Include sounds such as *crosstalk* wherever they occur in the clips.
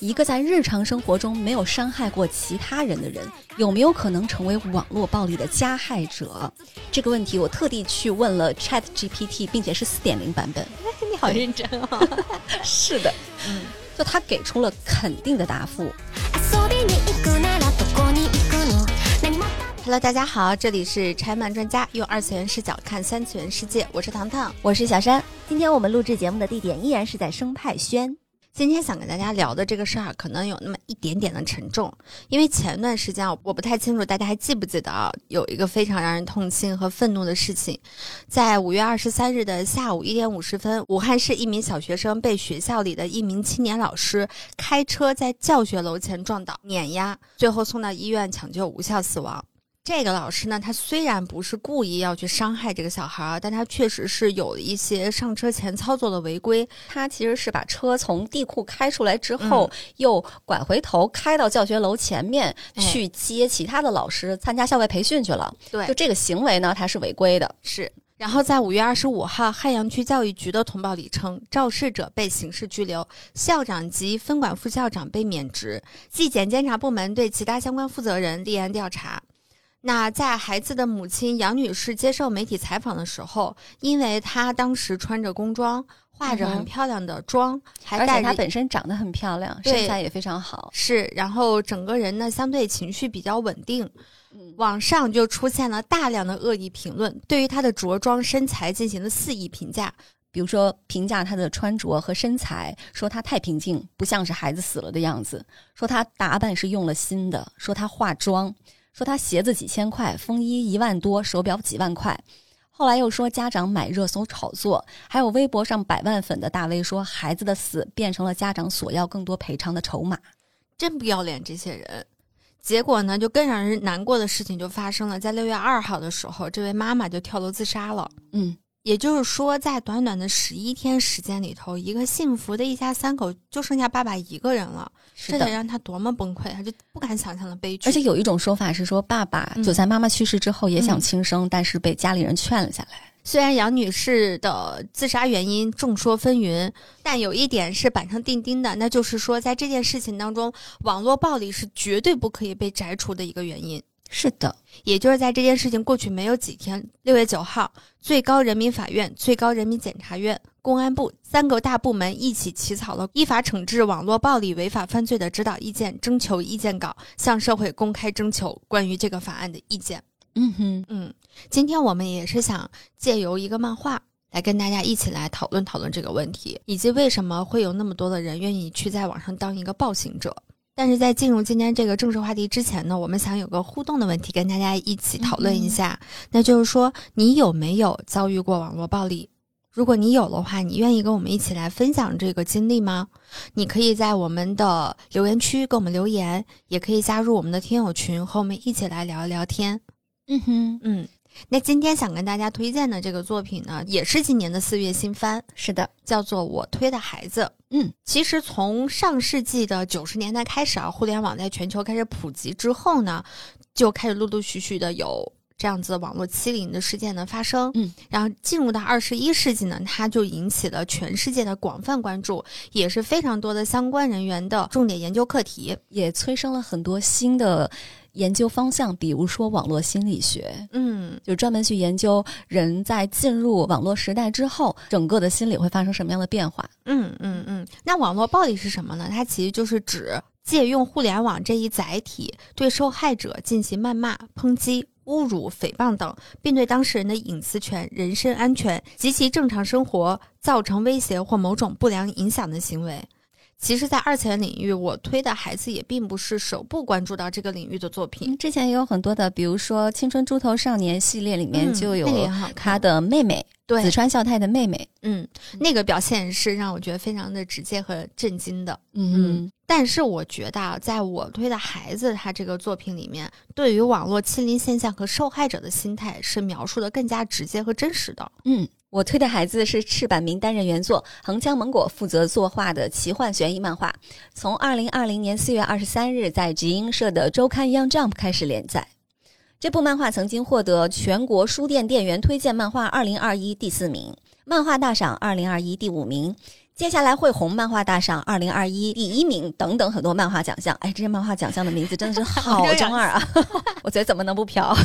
一个在日常生活中没有伤害过其他人的人，有没有可能成为网络暴力的加害者？这个问题我特地去问了 Chat GPT，并且是四点零版本。你好认真哦。*laughs* 是的，嗯，就他给出了肯定的答复。Hello，大家好，这里是拆漫专家，用二次元视角看三次元世界，我是糖糖。我是小山，今天我们录制节目的地点依然是在生态轩。今天想跟大家聊的这个事儿，可能有那么一点点的沉重，因为前段时间啊我不太清楚大家还记不记得啊，有一个非常让人痛心和愤怒的事情，在五月二十三日的下午一点五十分，武汉市一名小学生被学校里的一名青年老师开车在教学楼前撞倒碾压，最后送到医院抢救无效死亡。这个老师呢，他虽然不是故意要去伤害这个小孩儿，但他确实是有一些上车前操作的违规，他其实是把车从地库开出来之后，又拐回头开到教学楼前面哎去接其他的老师参加校外培训去了。对就这个行为呢，他是违规的。是。然后在五月二十五号，汉阳区教育局的通报里称，肇事者被刑事拘留，校长及分管副校长被免职，纪检监察部门对其他相关负责人立案调查。那在孩子的母亲杨女士接受媒体采访的时候，因为她当时穿着工装，化着很漂亮的妆，还而且带着她本身长得很漂亮，身材也非常好。是，然后整个人呢相对情绪比较稳定，嗯网上就出现了大量的恶意评论，对于她的着装身材进行了肆意评价。比如说评价她的穿着和身材，说她太平静，不像是孩子死了的样子；说她打扮是用了心的；说她化妆；说他鞋子几千块，风衣一万多，手表几万块。后来又说家长买热搜炒作，还有微博上百万粉的大 V 说孩子的死变成了家长索要更多赔偿的筹码。真不要脸，这些人。结果呢，就更让人难过的事情就发生了，在六月二号的时候，这位妈妈就跳楼自杀了。嗯，也就是说，在短短的十一天时间里头，一个幸福的一家三口就剩下爸爸一个人了，这得。让他多么崩溃，他就不敢想象的悲剧。而且有一种说法是说，爸爸嗯就在妈妈去世之后也想嗯轻生，但是被家里人劝了下来。虽然杨女士的自杀原因众说纷纭，但有一点是板上钉钉的，那就是说，在这件事情当中，网络暴力是绝对不可以被摘除的一个原因。是的，也就是在这件事情过去没有几天，六月九号，最高人民法院、最高人民检察院、公安部三个大部门一起起草了依法惩治网络暴力违法犯罪的指导意见征求意见稿，向社会公开征求关于这个法案的意见。嗯哼，嗯，今天我们也是想借由一个漫画来跟大家一起来讨论讨论这个问题，以及为什么会有那么多的人愿意去在网上当一个暴行者。但是在进入今天这个正式话题之前呢，我们想有个互动的问题跟大家一起讨论一下，那就是说你有没有遭遇过网络暴力？如果你有的话，你愿意跟我们一起来分享这个经历吗？你可以在我们的留言区给我们留言，也可以加入我们的听友群，和我们一起来聊一聊天。嗯哼，嗯，那今天想跟大家推荐的这个作品呢，也是今年的四月新番，是的，叫做《我推的孩子》。嗯，其实从上世纪的九十年代开始啊，互联网在全球开始普及之后呢，就开始陆陆续续的有这样子网络欺凌的事件的发生。嗯，然后进入到二十一世纪呢，它就引起了全世界的广泛关注，也是非常多的相关人员的重点研究课题。也催生了很多新的研究方向，比如说网络心理学，嗯，就专门去研究人在进入网络时代之后，整个的心理会发生什么样的变化。嗯嗯嗯，那网络暴力是什么呢？它其实就是指借用互联网这一载体，对受害者进行谩骂、抨击、侮辱、诽谤等，并对当事人的隐私权、人身安全及其正常生活造成威胁或某种不良影响的行为。其实，在二次元领域，我推的孩子也并不是首部关注到这个领域的作品。嗯，之前也有很多的，比如说《青春猪头少年》系列里面嗯就有他看的妹妹对紫川孝太的妹妹。嗯，那个表现是让我觉得非常的直接和震惊的。嗯但是我觉得啊，在我推的孩子他这个作品里面，对于网络欺凌现象和受害者的心态是描述的更加直接和真实的。嗯，我推的孩子是赤坂明担任原作，横江芒果负责作画的奇幻悬疑漫画，从二零二零年四月二十三日在集英社的周刊 Young Jump 开始连载。这部漫画曾经获得全国书店店员推荐漫画二零二一第四名，漫画大赏二零二一第五名，接下来会红漫画大赏二零二一第一名等等很多漫画奖项。哎，这些漫画奖项的名字真的是好 *laughs* 中二啊！*laughs* 我觉得怎么能不飘？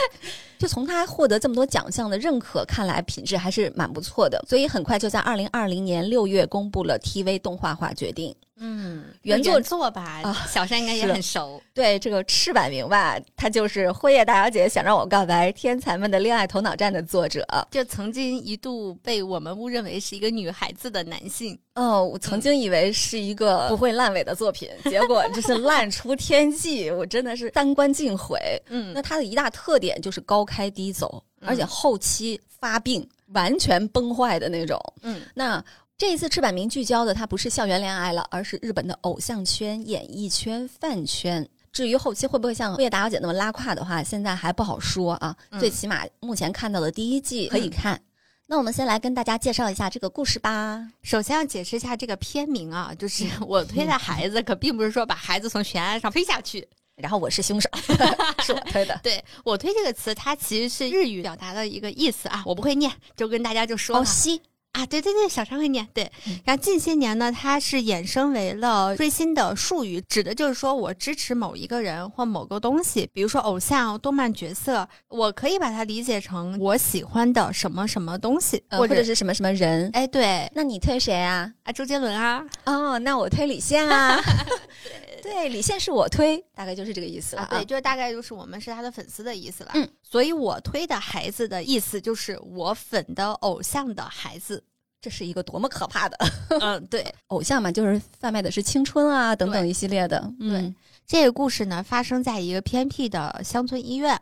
*laughs* 就从他获得这么多奖项的认可看来，品质还是蛮不错的。所以很快就在二零二零年六月公布了 TV 动画化决定。嗯，原作作吧，啊小山应该也很熟。对这个赤坂明吧，他就是《辉夜大小姐想让我告白：天才们的恋爱头脑战》的作者。就曾经一度被我们误认为是一个女孩子的男性，哦，我曾经以为是一个不会烂尾的作品，*laughs* 结果这是烂出天际，我真的是三观尽毁。嗯那它的一大特点就是高开低走，嗯而且后期发病完全崩坏的那种。嗯那这一次赤坂明聚焦的，它不是校园恋爱了，而是日本的偶像圈、演艺圈、饭圈。至于后期会不会像《辉夜大小姐》那么拉胯的话，现在还不好说啊。嗯最起码目前看到的第一季可以看。那我们先来跟大家介绍一下这个故事吧。首先要解释一下这个片名啊，就是我推的孩子，可并不是说把孩子从悬崖上推下去。然后我是凶手，*laughs* 是我推的。对我推这个词，它其实是日语表达的一个意思啊，我不会念，就跟大家就说了哦，西啊，对对对，小常会念。对，然后近些年呢，它是衍生为了最新的术语，指的就是说我支持某一个人或某个东西，比如说偶像、动漫角色，我可以把它理解成我喜欢的什么什么东西，呃或者或者是什么什么人。哎，对那你推谁啊？啊，周杰伦啊，哦，那我推李现啊。*laughs* 对，李现是我推，大概就是这个意思了啊，对，就是大概就是我们是他的粉丝的意思了。嗯，所以我推的孩子的意思就是我粉的偶像的孩子。这是一个多么可怕的嗯，*laughs* 对。偶像嘛，就是贩卖的是青春啊等等一系列的。嗯，这个故事呢，发生在一个偏僻的乡村医院。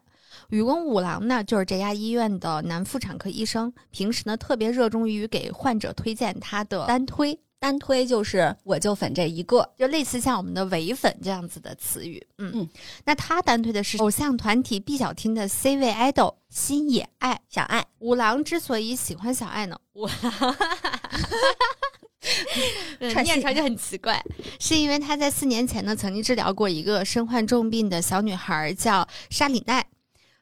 雨宫五郎呢，就是这家医院的男妇产科医生，平时呢特别热衷于给患者推荐他的单推，单推就是我就粉这一个。就类似像我们的唯粉这样子的词语。嗯嗯，那他单推的是偶像团体 B 小厅的 C 位 idol 新野爱。小爱，五郎之所以喜欢小爱呢，五郎。*laughs* 嗯串戏念出来就很奇怪，是因为他在四年前呢曾经治疗过一个身患重病的小女孩，叫沙里奈，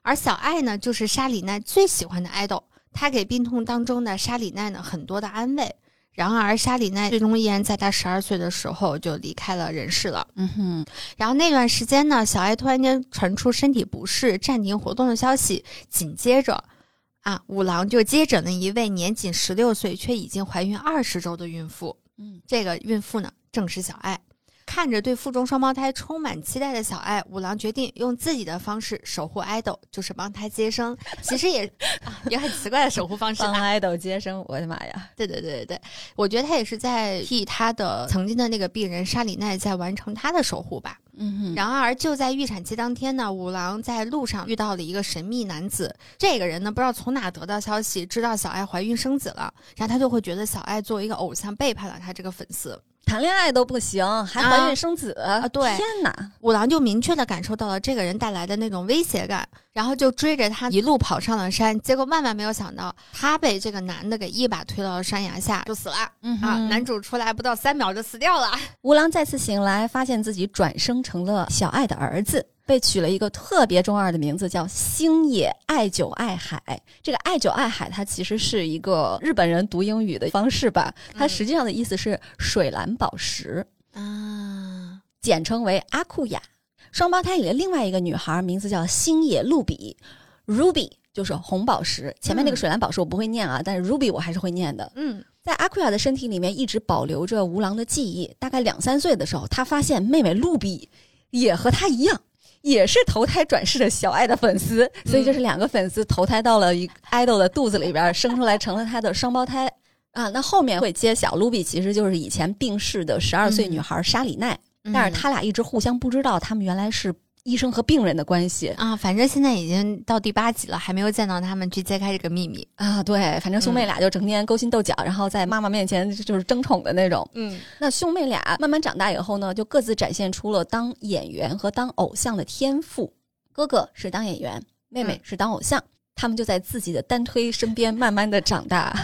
而小爱呢就是沙里奈最喜欢的 idol，他给病痛当中的沙里奈呢很多的安慰。然而，沙里奈最终依然在他十二岁的时候就离开了人世了。嗯哼，然后那段时间呢，小爱突然间传出身体不适、暂停活动的消息，紧接着，啊，五郎就接诊了一位年仅十六岁却已经怀孕二十周的孕妇。嗯，这个孕妇呢，正是小爱。看着对腹中双胞胎充满期待的小爱，五郎决定用自己的方式守护爱豆，就是帮他接生。其实也 *laughs* 啊，也很奇怪的守护方式帮啊。爱豆接生，我的妈呀！对对对对对，我觉得他也是在替他的曾经的那个病人沙里奈在完成他的守护吧。嗯哼，然而，就在预产期当天呢，五郎在路上遇到了一个神秘男子。这个人呢，不知道从哪得到消息，知道小爱怀孕生子了，然后他就会觉得小爱作为一个偶像背叛了他这个粉丝。谈恋爱都不行，还怀孕生子啊对天哪！五郎就明确的感受到了这个人带来的那种威胁感，然后就追着他一路跑上了山。结果万万没有想到，他被这个男的给一把推到了山崖下，就死了。嗯啊，男主出来不到三秒就死掉了。*laughs* 五郎再次醒来，发现自己转生成了小爱的儿子，被取了一个特别中二的名字，叫星野爱久爱海。这个爱久爱海，它其实是一个日本人读英语的方式吧，它嗯实际上的意思是水蓝宝石，啊，简称为阿库雅。双胞胎里的另外一个女孩名字叫星野露比，Ruby 就是红宝石。前面那个嗯水蓝宝石我不会念啊，但是 Ruby 我还是会念的。嗯在阿库亚的身体里面一直保留着吴郎的记忆。大概两三岁的时候，他发现妹妹露比也和他一样，也是投胎转世的小爱的粉丝，所以就是两个粉丝投胎到了一个 idol 的肚子里边，生出来成了他的双胞胎。啊，那后面会揭晓，卢比其实就是以前病逝的十二岁女孩沙里奈，但是他俩一直互相不知道，他们原来是医生和病人的关系啊，反正现在已经到第八集了，还没有见到他们去揭开这个秘密。啊。对，反正兄妹俩就整天勾心斗角，然后在妈妈面前就是争宠的那种。嗯那兄妹俩慢慢长大以后呢，就各自展现出了当演员和当偶像的天赋。哥哥是当演员，妹妹嗯是当偶像，他们就在自己的单推身边慢慢的长大。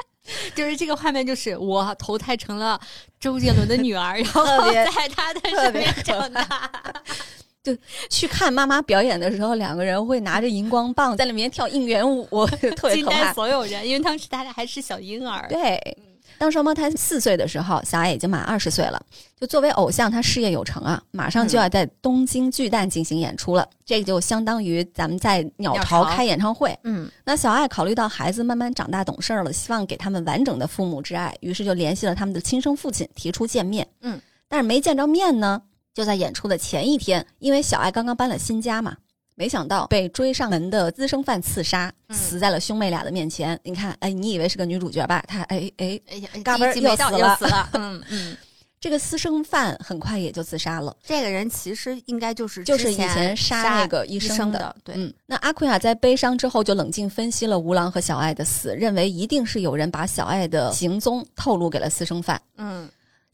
*laughs* 就是这个画面，就是我投胎成了周杰伦的女儿，*laughs* 然后在他的身边长大。*laughs* 去看妈妈表演的时候，两个人会拿着荧光棒在里面跳应援舞，*laughs* 特别可爱。所有人，因为当时大家还是小婴儿。对，当双胞胎四岁的时候，小爱已经满二十岁了。就作为偶像，他事业有成啊，马上就要在东京巨蛋进行演出了。这个就相当于咱们在鸟巢开演唱会。嗯那小爱考虑到孩子慢慢长大懂事儿了，希望给他们完整的父母之爱，于是就联系了他们的亲生父亲，提出见面。嗯，但是没见着面呢，就在演出的前一天，因为小爱刚刚搬了新家嘛，没想到被追上门的私生饭刺杀，嗯死在了兄妹俩的面前。你看，哎，你以为是个女主角吧？她哎哎，哎呀，嘎嘣又死了死了。*laughs* 嗯嗯，*laughs* 这个私生饭很快也就自杀了。这个人其实应该就是就是以前杀那个医医生的的，对，嗯，那阿奎亚在悲伤之后就冷静分析了吴郎和小爱的死，认为一定是有人把小爱的行踪透露给了私生饭，嗯，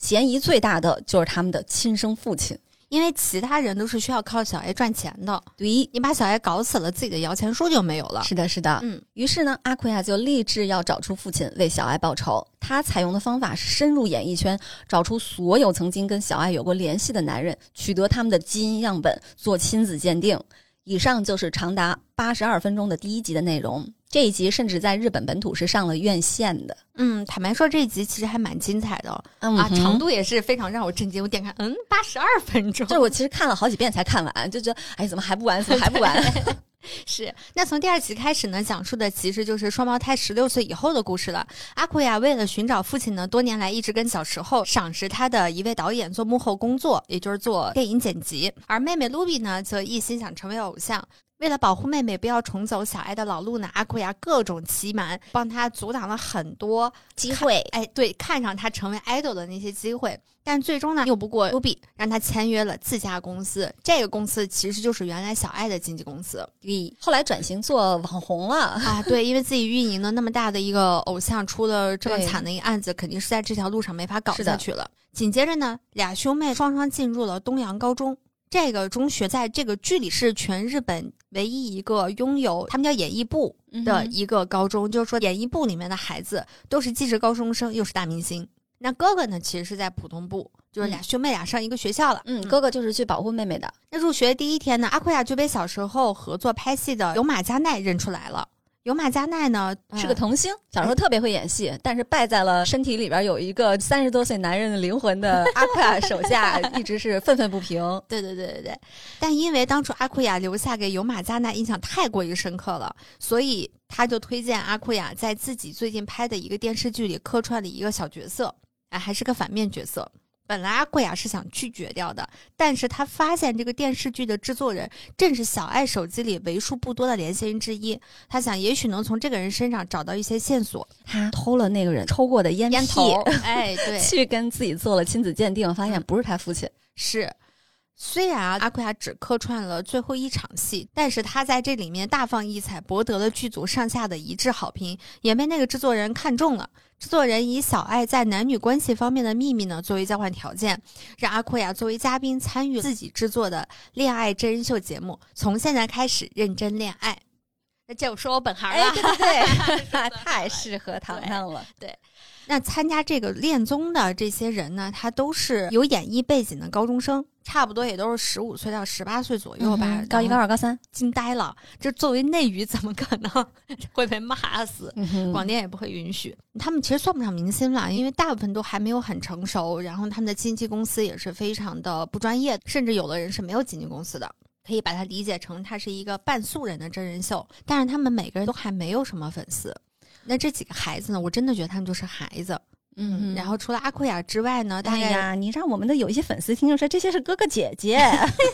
嫌疑最大的就是他们的亲生父亲。因为其他人都是需要靠小 A 赚钱的，对，你把小 A 搞死了，自己的摇钱树就没有了。是的，是的。嗯，于是呢，阿奎亚就立志要找出父亲，为小爱报仇。他采用的方法是深入演艺圈，找出所有曾经跟小爱有过联系的男人，取得他们的基因样本，做亲子鉴定。以上就是长达八十二分钟的第一集的内容。这一集甚至在日本本土是上了院线的。嗯，坦白说，这一集其实还蛮精彩的、啊，嗯啊长度也是非常让我震惊。我点开，嗯，八十二分钟，就是我其实看了好几遍才看完，就觉得哎，怎么还不完？怎么还不完？*laughs* *laughs* 是，那从第二集开始呢，讲述的其实就是双胞胎十六岁以后的故事了。阿库亚为了寻找父亲呢，多年来一直跟小时候赏识他的一位导演做幕后工作，也就是做电影剪辑。而妹妹卢比呢，则一心想成为偶像。为了保护妹妹不要重走小爱的老路呢，阿库亚各种欺瞒，帮他阻挡了很多机会哎，对，看上他成为 idol 的那些机会，但最终呢，拗不过 Ruby，让他签约了自家公司。这个公司其实就是原来小爱的经纪公司后来转型做网红了。啊。对，因为自己运营的那么大的一个偶像，出了这么惨的一个案子，肯定是在这条路上没法搞下去了。紧接着呢，俩兄妹双双进入了东洋高中。这个中学在这个剧里是全日本唯一一个拥有他们叫演艺部的一个高中，就是说演艺部里面的孩子都是既是高中生又是大明星。那哥哥呢，其实是在普通部，就是俩兄妹俩上一个学校了。嗯，哥哥就是去保护妹妹的。那入学第一天呢，阿库亚就被小时候合作拍戏的有马加奈认出来了。有马加奈呢是个呃童星，小时候特别会演戏，但是败在了身体里边有一个三十多岁男人的灵魂的 *laughs* 阿库亚手下，一直是愤愤不平。*laughs* 对对对对对，但因为当初阿库亚留下给尤马加奈印象太过于深刻了，所以他就推荐阿库亚在自己最近拍的一个电视剧里客串了一个小角色，哎，还是个反面角色。本来阿贵啊是想拒绝掉的，但是他发现这个电视剧的制作人正是小爱手机里为数不多的联系人之一，他想也许能从这个人身上找到一些线索。他偷了那个人抽过的烟，烟头，哎，对，*laughs* 去跟自己做了亲子鉴定，发现不是他父亲。是，虽然啊，阿库亚只客串了最后一场戏，但是他在这里面大放异彩，博得了剧组上下的一致好评，也被那个制作人看中了。制作人以小爱在男女关系方面的秘密呢作为交换条件，让阿库亚作为嘉宾参与自己制作的恋爱真人秀节目，从现在开始认真恋爱。那这我说我本行哎，了。对对对，*laughs* 太适合糖糖了。对那参加这个恋综的这些人呢，他都是有演艺背景的高中生，差不多也都是十五岁到十八岁左右吧。嗯高一、高二、高三，惊呆了，这作为内娱怎么可能 *laughs* 会被骂死？嗯广电也不会允许。他们其实算不上明星了，因为大部分都还没有很成熟，然后他们的经纪公司也是非常的不专业，甚至有的人是没有经纪公司的。可以把它理解成它是一个半素人的真人秀，但是他们每个人都还没有什么粉丝。那这几个孩子呢，我真的觉得他们就是孩子。嗯，然后除了阿库亚之外呢，大概、哎呀，你让我们的有一些粉丝听众说这些是哥哥姐姐。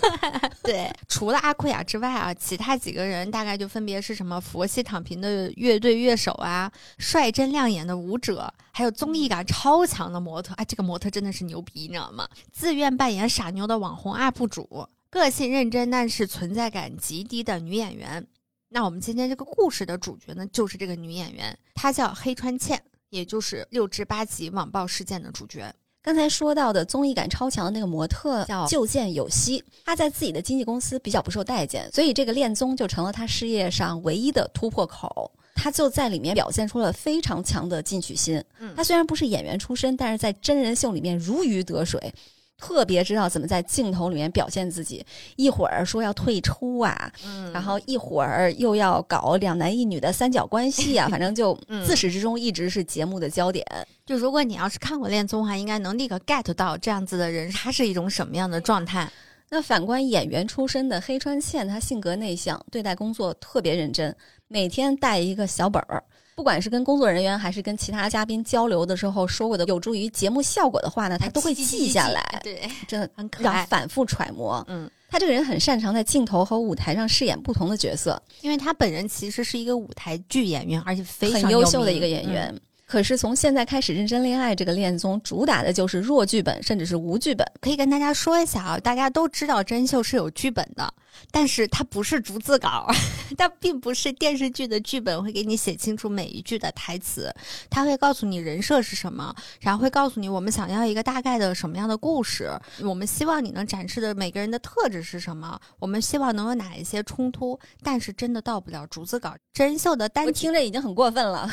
*laughs* 对，除了阿库亚之外啊，其他几个人大概就分别是什么佛系躺平的乐队乐手啊，率真亮眼的舞者，还有综艺感超强的模特。哎，这个模特真的是牛逼，你知道吗？自愿扮演傻妞的网红 UP 主，个性认真但是存在感极低的女演员。那我们今天这个故事的主角呢，就是这个女演员，她叫黑川茜，也就是六至八集网暴事件的主角。刚才说到的综艺感超强的那个模特叫旧见有希，他在自己的经纪公司比较不受待见，所以这个恋综就成了他事业上唯一的突破口。他就在里面表现出了非常强的进取心。嗯他虽然不是演员出身，但是在真人秀里面如鱼得水。特别知道怎么在镜头里面表现自己。一会儿说要退出啊，嗯然后一会儿又要搞两男一女的三角关系啊，*laughs* 反正就嗯自始至终一直是节目的焦点。就如果你要是看过恋综的话，应该能立刻 get 到这样子的人他是一种什么样的状态。那反观演员出身的黑川茜，她性格内向，对待工作特别认真，每天带一个小本儿。不管是跟工作人员还是跟其他嘉宾交流的时候说过的有助于节目效果的话呢，他都会记下来，对，*laughs* 真的很可爱。反复揣摩。嗯，他这个人很擅长在镜头和舞台上饰演不同的角色，因为他本人其实是一个舞台剧演员，而且非常优秀的一个演。员。可是从现在开始认真恋爱这个恋综，主打的就是弱剧本，甚至是无剧本。可以跟大家说一下啊，大家都知道真人秀是有剧本的，但是它不是逐字稿，*laughs* 它并不是电视剧的剧本会给你写清楚每一句的台词，它会告诉你人设是什么，然后会告诉你我们想要一个大概的什么样的故事，我们希望你能展示的每个人的特质是什么，我们希望能有哪一些冲突，但是真的到不了逐字稿。真人秀的单我听着已经很过分了。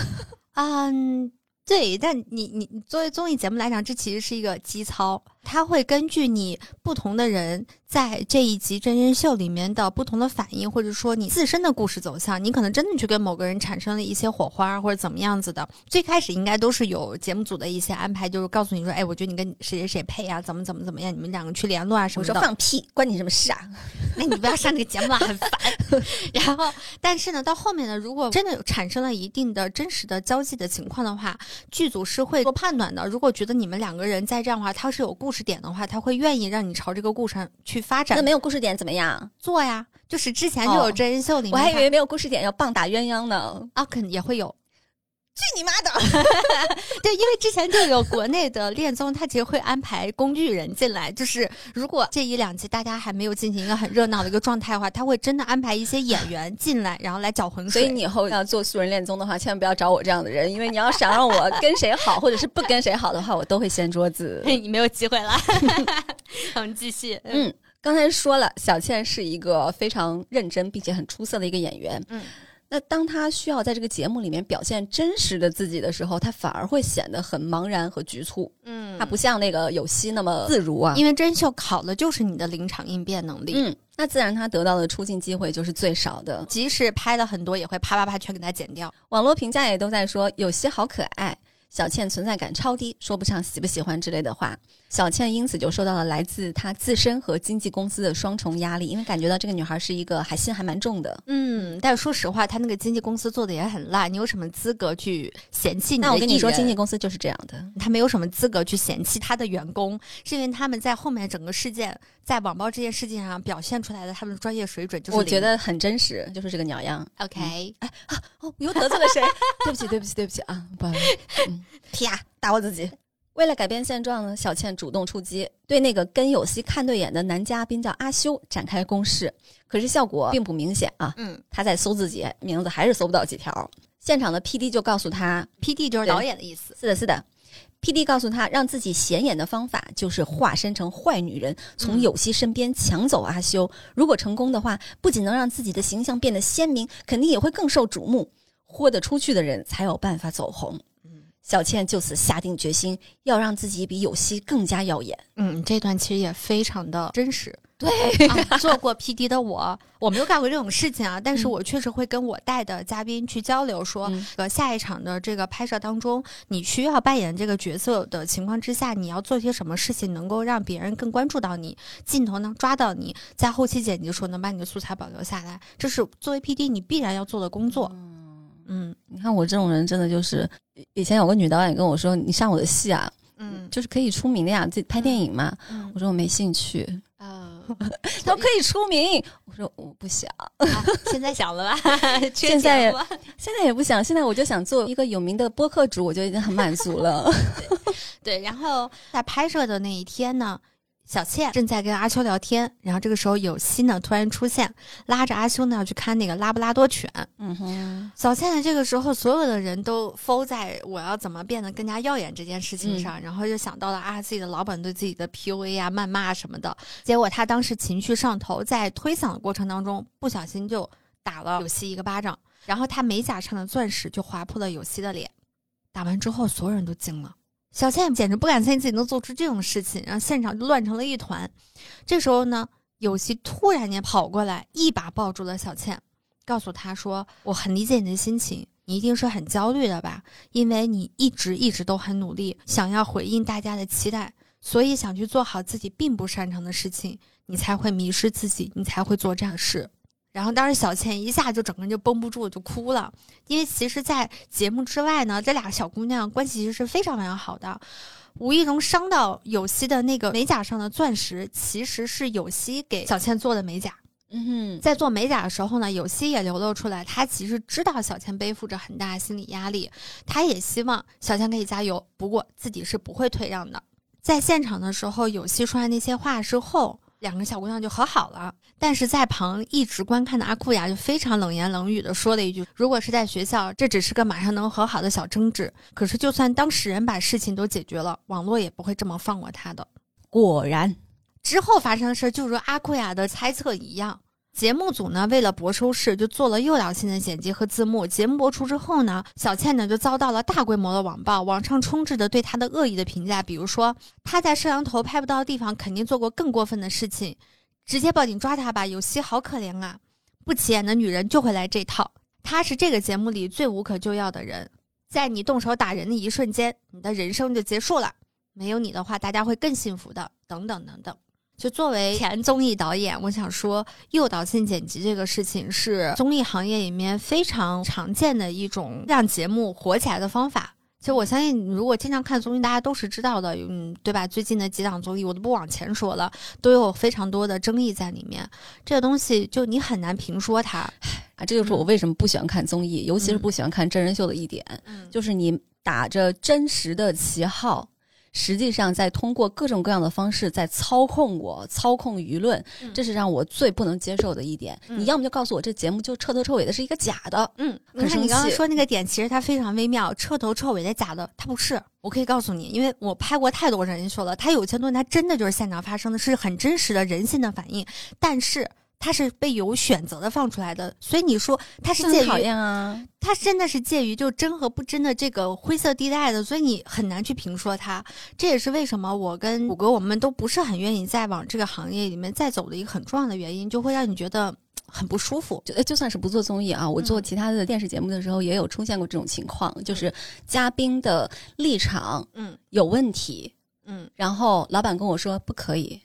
嗯，对，但你你作为综艺节目来讲，这其实是一个基操，它会根据你不同的人在这一集真人秀里面的不同的反应，或者说你自身的故事走向，你可能真的去跟某个人产生了一些火花或者怎么样子的。最开始应该都是有节目组的一些安排，就是告诉你说，哎，我觉得你跟谁谁谁配啊，怎么怎么怎么样，你们两个去联络啊什我说么的。放屁，关你什么事啊？那你不要上这个节目了，很烦。然后，但是呢，到后面呢，如果真的有产生了一定的真实的交际的情况的话，剧组是会做判断的。如果觉得你们两个人在这样的话，他是有故事点的话，他会愿意让你朝这个故事去发展那没有故事点怎么样？做呀。就是之前就有哦真人秀里面他，我还以为没有故事点要棒打鸳鸯呢。啊，肯也会有。去你妈的！*laughs* 对，因为之前就有国内的恋综，它其实会安排工具人进来，就是如果这一两集大家还没有进行一个很热闹的一个状态的话，他会真的安排一些演员进来，然后来搅浑水。所以你以后要做素人恋综的话，千万不要找我这样的人，因为你要想让我跟谁好，或者是不跟谁好的话，我都会掀桌子。*laughs* 你没有机会了。*laughs* 我们继续。嗯，刚才说了，小倩是一个非常认真并且很出色的一个演员。嗯，那当他需要在这个节目里面表现真实的自己的时候，他反而会显得很茫然和局促。嗯他不像那个有希那么自如啊。因为真秀考的就是你的临场应变能力。嗯，那自然他得到的出镜机会就是最少的。即使拍了很多，也会啪啪啪全给他剪掉。网络评价也都在说有希好可爱，小倩存在感超低，说不上喜不喜欢之类的话。小倩因此就受到了来自她自身和经纪公司的双重压力，因为感觉到这个女孩是一个还心还蛮重的。嗯，但是说实话，她那个经纪公司做的也很烂，你有什么资格去嫌弃你的那我跟你说，经纪公司就是这样的。他没有什么资格去嫌弃他的员工，是因为他们在后面整个事件，在网暴这件事情上表现出来的他们的专业水准就是我觉得很真实，就是这个鸟样。OK，啊、哦，我又得罪了谁？*laughs* 对不起，对不起，对不起啊！不好意思，嗯，*laughs* 啪，打我自己。为了改变现状呢，小倩主动出击，对那个跟有希看对眼的男嘉宾叫阿修展开攻势，可是效果并不明显啊。嗯他在搜自己名字还是搜不到几条。现场的 PD 就告诉他，，PD 就是导演的意思。是的，是的。PD 告诉他，让自己显眼的方法就是化身成坏女人，从嗯有希身边抢走阿修。如果成功的话，不仅能让自己的形象变得鲜明，肯定也会更受瞩目。豁得出去的人才有办法走红。嗯小倩就此下定决心，要让自己比有希更加耀眼。嗯，这段其实也非常的真实。*laughs* 对，啊、做过 PD 的我，我没有干过这种事情啊，但是嗯我确实会跟我带的嘉宾去交流说，嗯呃，下一场的这个拍摄当中，你需要扮演这个角色的情况之下，你要做些什么事情能够让别人更关注到你，镜头能抓到你，在后期剪辑的时候能把你的素材保留下来，这是作为 PD 你必然要做的工作。嗯你看我这种人真的就是，以以前有个女导演跟我说：“你上我的戏啊，嗯就是可以出名的呀，自己拍电影嘛。嗯我说：“我没兴趣。啊，”他说：“可以出名。”我说：“我不想。”啊现在想了吧？缺现在现在也不想，现在我就想做一个有名的播客主，我就已经很满足了。*laughs* 对，然后在拍摄的那一天呢，小倩正在跟阿秋聊天，然后这个时候有希呢突然出现，拉着阿秋呢要去看那个拉布拉多犬。嗯哼，小倩呢这个时候所有的人都 f 在我要怎么变得更加耀眼这件事情上，然后就想到了啊自己的老板对自己的 PUA 啊、谩骂啊什么的，结果他当时情绪上头，在推搡的过程当中不小心就打了有希一个巴掌，然后他美甲上的钻石就划破了有希的脸。打完之后，所有人都惊了。小倩简直不敢相信自己能做出这种事情，然后现场就乱成了一团。这时候呢，有希突然间跑过来，一把抱住了小倩，告诉她说：“我很理解你的心情，你一定是很焦虑的吧？因为你一直一直都很努力，想要回应大家的期待，所以想去做好自己并不擅长的事情，你才会迷失自己，你才会做这样的事。”然后当时小倩一下就整个人就绷不住，就哭了。因为其实，在节目之外呢，这俩小姑娘关系其实是非常非常好的。无意中伤到有希的那个美甲上的钻石，其实是有希给小倩做的美甲。嗯哼，在做美甲的时候呢，有希也流露出来，她其实知道小倩背负着很大的心理压力，她也希望小倩可以加油，不过自己是不会退让的。在现场的时候，有希说完那些话之后。两个小姑娘就和好了，但是在旁一直观看的阿库雅就非常冷言冷语的说了一句：“如果是在学校，这只是个马上能和好的小争执。可是就算当事人把事情都解决了，网络也不会这么放过他的。”果然，之后发生的事就如阿库雅的猜测一样。节目组呢，为了博收视，就做了诱导性的剪辑和字幕。节目播出之后呢，小倩呢就遭到了大规模的网暴，网上充斥着对她的恶意的评价，比如说她在摄像头拍不到的地方肯定做过更过分的事情，直接报警抓他吧，有希好可怜啊，不起眼的女人就会来这套，她是这个节目里最无可救药的人，在你动手打人的一瞬间，你的人生就结束了，没有你的话，大家会更幸福的，等等等等。就作为前综艺导演，我想说，诱导性剪辑这个事情是综艺行业里面非常常见的一种让节目火起来的方法。其实我相信，如果经常看综艺，大家都是知道的，嗯，对吧？最近的几档综艺，我都不往前说了，都有非常多的争议在里面。这个东西就你很难评说它啊，这就是我为什么不喜欢看综艺，尤其是不喜欢看真人秀的一点，就是你打着真实的旗号。实际上，在通过各种各样的方式在操控我、操控舆论，这是让我最不能接受的一点。你要么就告诉我，这节目就彻头彻尾的是一个假的。嗯，可是你刚刚说那个点，其实它非常微妙，彻头彻尾的假的，它不是。我可以告诉你，因为我拍过太多人说了，它有些东西它真的就是现场发生的，是很真实的人性的反应，但是。它是被有选择的放出来的，所以你说他是介于啊，它真的是介于就真和不真的这个灰色地带的，所以你很难去评说他。这也是为什么我跟谷歌我们都不是很愿意再往这个行业里面再走的一个很重要的原因，就会让你觉得很不舒服。就就算是不做综艺啊，我做其他的电视节目的时候也有出现过这种情况，就是嘉宾的立场嗯有问题嗯，然后老板跟我说不可以。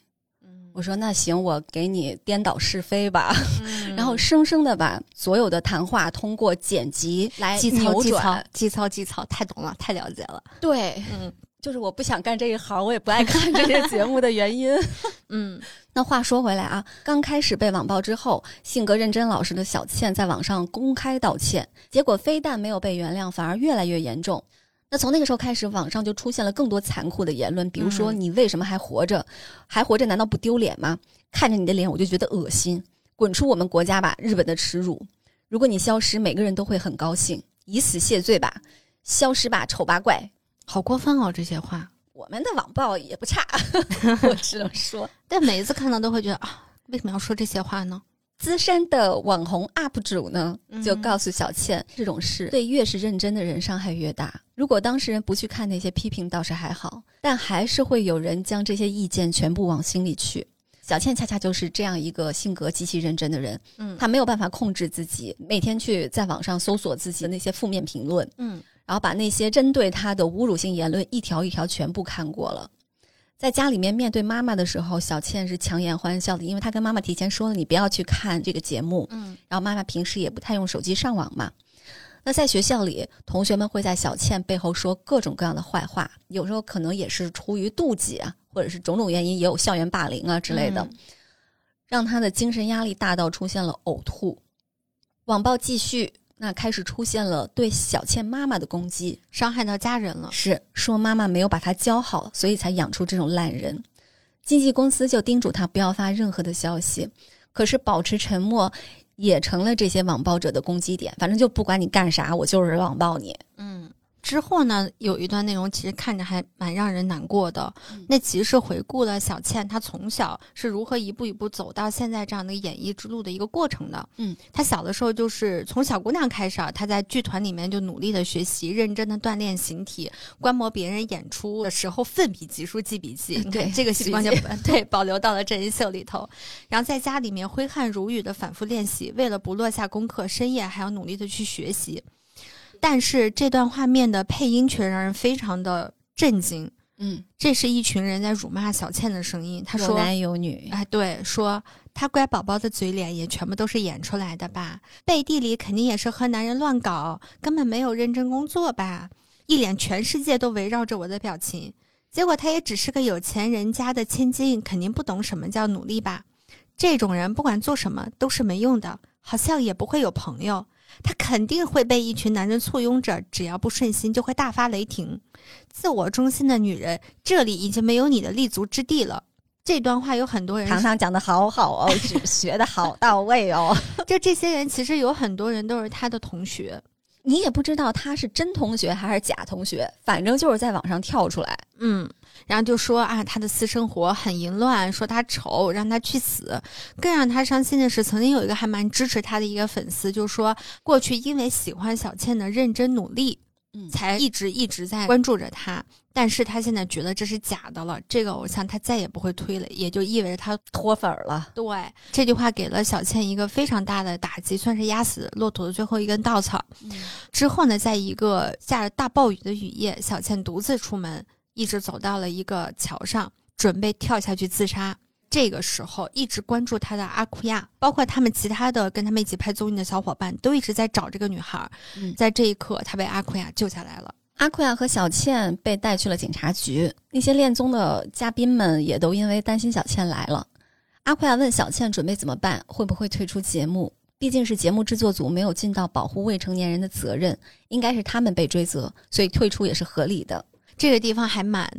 我说那行，我给你颠倒是非吧，*laughs* 然后生生的把所有的谈话通过剪辑来扭转，记操记操，太懂了，太了解了。对，嗯，*laughs* 就是我不想干这一行，我也不爱看这些节目的原因。*laughs* 嗯，那话说回来啊，刚开始被网暴之后，性格认真老实的小倩在网上公开道歉，结果非但没有被原谅，反而越来越严重。那从那个时候开始，网上就出现了更多残酷的言论，比如说你为什么还活着？还活着难道不丢脸吗？看着你的脸我就觉得恶心，滚出我们国家吧！日本的耻辱！如果你消失，每个人都会很高兴，以死谢罪吧！消失吧，丑八怪！好过分哦，这些话。我们的网暴也不差，*laughs* 我只能说，*laughs* 但每一次看到都会觉得啊，为什么要说这些话呢？资深的网红 UP 主呢，就告诉小倩，这种事对越是认真的人伤害越大。如果当事人不去看那些批评，倒是还好，但还是会有人将这些意见全部往心里去。小倩恰恰就是这样一个性格极其认真的人，嗯，她没有办法控制自己，每天去在网上搜索自己的那些负面评论，嗯，然后把那些针对她的侮辱性言论一条一条全部看过了。在家里面面对妈妈的时候，小倩是强颜欢笑的，因为她跟妈妈提前说了，你不要去看这个节目。嗯，然后妈妈平时也不太用手机上网嘛。那在学校里，同学们会在小倩背后说各种各样的坏话，有时候可能也是出于妒忌啊，或者是种种原因，也有校园霸凌啊之类的，让她的精神压力大到出现了呕吐。网暴继续。那开始出现了对小倩妈妈的攻击，伤害到家人了。是说妈妈没有把她教好，所以才养出这种烂人。经纪公司就叮嘱她不要发任何的消息，可是保持沉默也成了这些网暴者的攻击点。反正就不管你干啥，我就是网暴你。嗯，之后呢，有一段内容其实看着还蛮让人难过的。嗯那其实是回顾了小倩她从小是如何一步一步走到现在这样的演艺之路的一个过程的。嗯，她小的时候就是从小姑娘开始啊，她在剧团里面就努力的学习，认真的锻炼形体，观摩别人演出的时候奋笔疾书记笔记。对这个习惯就对保留到了真人秀里头。然后在家里面挥汗如雨的反复练习，为了不落下功课，深夜还要努力的去学习。但是这段画面的配音却让人非常的震惊。嗯，这是一群人在辱骂小倩的声音。他说有男有女，：“哎，对，说他乖宝宝的嘴脸也全部都是演出来的吧？背地里肯定也是和男人乱搞，根本没有认真工作吧？一脸全世界都围绕着我的表情。结果他也只是个有钱人家的千金，肯定不懂什么叫努力吧？这种人不管做什么都是没用的，好像也不会有朋友。他肯定会被一群男人簇拥着，只要不顺心就会大发雷霆。自我中心的女人，这里已经没有你的立足之地了。这段话有很多人糖糖讲的好好哦，*laughs* 学的好到位哦。就这些人，其实有很多人都是他的同学。你也不知道他是真同学还是假同学，反正就是在网上跳出来。嗯，然后就说啊，他的私生活很淫乱，说他丑，让他去死。更让他伤心的是，曾经有一个还蛮支持他的一个粉丝，就说过去因为喜欢小倩的认真努力，嗯才一直一直在关注着他。但是他现在觉得这是假的了，这个偶像他再也不会推了，也就意味着他脱粉儿了。对这句话给了小倩一个非常大的打击，算是压死骆驼的最后一根稻草。之后呢，在一个下着大暴雨的雨夜，小倩独自出门，一直走到了一个桥上，准备跳下去自杀。这个时候，一直关注他的阿库亚，包括他们其他的跟他们一起拍综艺的小伙伴，都一直在找这个女孩。嗯在这一刻，他被阿库亚救下来了。阿库亚和小倩被带去了警察局，那些恋综的嘉宾们也都因为担心小倩来了。阿库亚问小倩准备怎么办，会不会退出节目？毕竟是节目制作组没有尽到保护未成年人的责任，应该是他们被追责，所以退出也是合理的。这个地方还蛮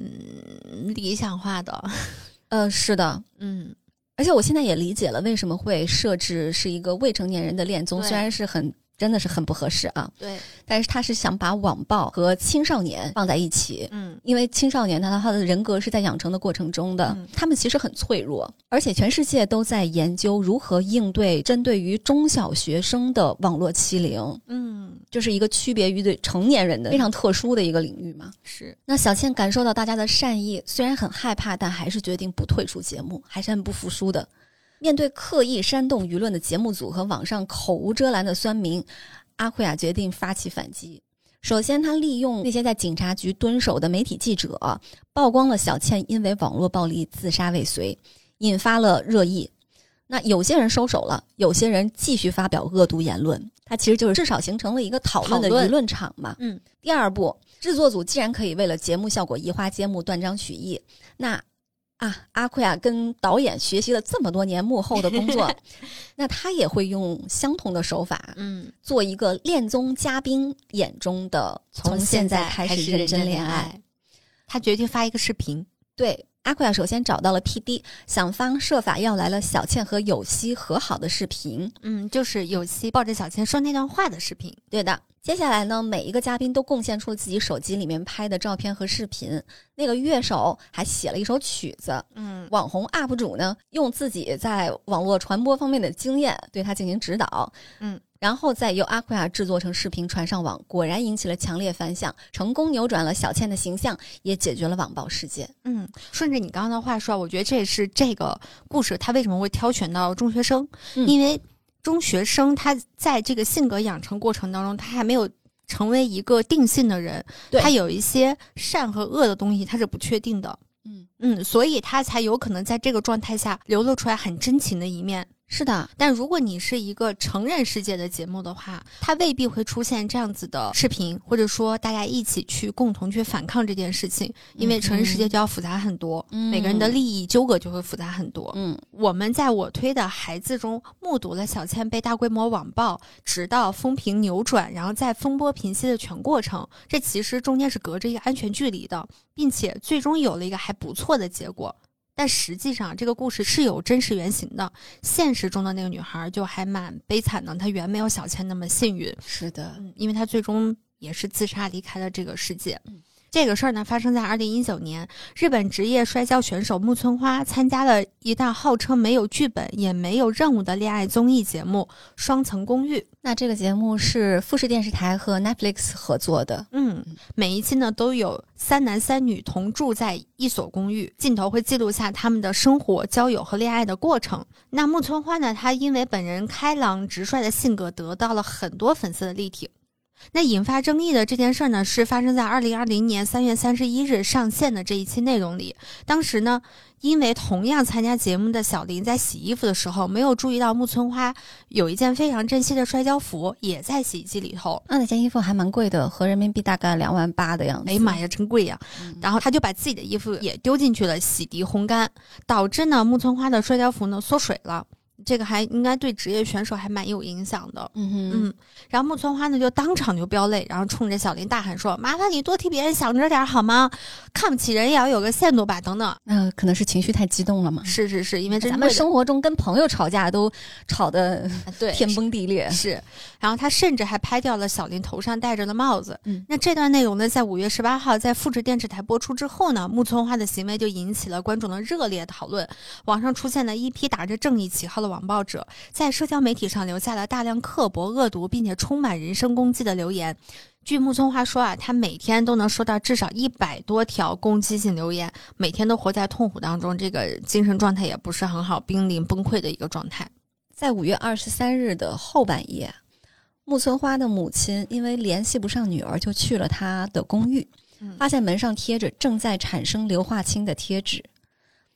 理想化的，*laughs* 呃，是的，嗯，而且我现在也理解了为什么会设置是一个未成年人的恋综，虽然是很真的是很不合适啊，对，但是他是想把网暴和青少年放在一起。嗯，因为青少年他他的人格是在养成的过程中的，嗯他们其实很脆弱，而且全世界都在研究如何应对针对于中小学生的网络欺凌，嗯，就是一个区别于对成年人的非常特殊的一个领域嘛。是，那小倩感受到大家的善意，虽然很害怕，但还是决定不退出节目，还是很不服输的。面对刻意煽动舆论的节目组和网上口无遮拦的酸民，阿库亚决定发起反击。首先，他利用那些在警察局蹲守的媒体记者，曝光了小倩因为网络暴力自杀未遂，引发了热议。那有些人收手了，有些人继续发表恶毒言论，它其实就是至少形成了一个讨论的舆论场嘛。嗯，第二步，制作组既然可以为了节目效果移花接木、断章取义，那啊，阿奎啊跟导演学习了这么多年幕后的工作，*laughs* 那他也会用相同的手法，嗯，做一个恋综嘉宾眼中的从现在开始认真恋爱。，他决定发一个视频。对，阿奎亚首先找到了 PD，想方设法要来了小倩和有希和好的视频。嗯，就是有希抱着小倩说那段话的视频。对的，接下来呢，每一个嘉宾都贡献出了自己手机里面拍的照片和视频。那个乐手还写了一首曲子，嗯网红 UP 主呢，用自己在网络传播方面的经验对他进行指导，嗯，然后再由阿奎亚制作成视频传上网，果然引起了强烈反响，成功扭转了小倩的形象，也解决了网暴事件。嗯，顺着你刚刚的话说，我觉得这也是这个故事他为什么会挑选到中学生，嗯因为中学生他在这个性格养成过程当中，他还没有。成为一个定性的人，他有一些善和恶的东西，他是不确定的。嗯，嗯，所以他才有可能在这个状态下流露出来很真情的一面。是的，但如果你是一个成人世界的节目的话，它未必会出现这样子的视频，或者说大家一起去共同去反抗这件事情，因为成人世界就要复杂很多，嗯每个人的利益纠葛就会复杂很多。嗯我们在我推的孩子中目睹了小倩被大规模网暴，直到风评扭转，然后再风波平息的全过程。这其实中间是隔着一个安全距离的，并且最终有了一个还不错的结果。但实际上，这个故事是有真实原型的。现实中的那个女孩就还蛮悲惨的，她远没有小倩那么幸运。是的，嗯，因为她最终也是自杀离开了这个世界。这个事儿呢，发生在二零一九年，日本职业摔跤选手木村花参加了一档号称没有剧本也没有任务的恋爱综艺节目《双层公寓》。那这个节目是富士电视台和 Netflix 合作的，嗯，每一期呢都有三男三女同住在一所公寓，镜头会记录下他们的生活、交友和恋爱的过程。那木村花呢，她因为本人开朗直率的性格，得到了很多粉丝的力挺。那引发争议的这件事儿呢，是发生在二零二零年三月三十一日上线的这一期内容里。当时呢，因为同样参加节目的小林在洗衣服的时候，没有注意到木村花有一件非常珍惜的摔跤服也在洗衣机里头。那那件衣服还蛮贵的，合人民币大概两万八的样子。哎呀妈呀，真贵呀！然后他就把自己的衣服也丢进去了，洗涤烘干，导致呢木村花的摔跤服呢缩水了。这个还应该对职业选手还蛮有影响的，嗯哼，嗯。然后木村花呢就当场就飙泪，然后冲着小林大喊说：“麻烦你多替别人想着点好吗？看不起人也要有个限度吧，等等。那可能是情绪太激动了嘛。是是是，因为咱们生活中跟朋友吵架都吵得对 *laughs* 天崩地裂。是，然后他甚至还拍掉了小林头上戴着的帽子。嗯，那这段内容呢，在五月十八号在富士电视台播出之后呢，木村花的行为就引起了观众的热烈讨论，网上出现了一批打着正义旗号的网暴者。在社交媒体上留下了大量刻薄、恶毒，并且充满人身攻击的留言。据木村花说啊，他每天都能收到至少一百多条攻击性留言，每天都活在痛苦当中，这个精神状态也不是很好，濒临崩溃的一个状态。在五月二十三日的后半夜，木村花的母亲因为联系不上女儿，就去了她的公寓，发现门上贴着正在产生硫化氢的贴纸。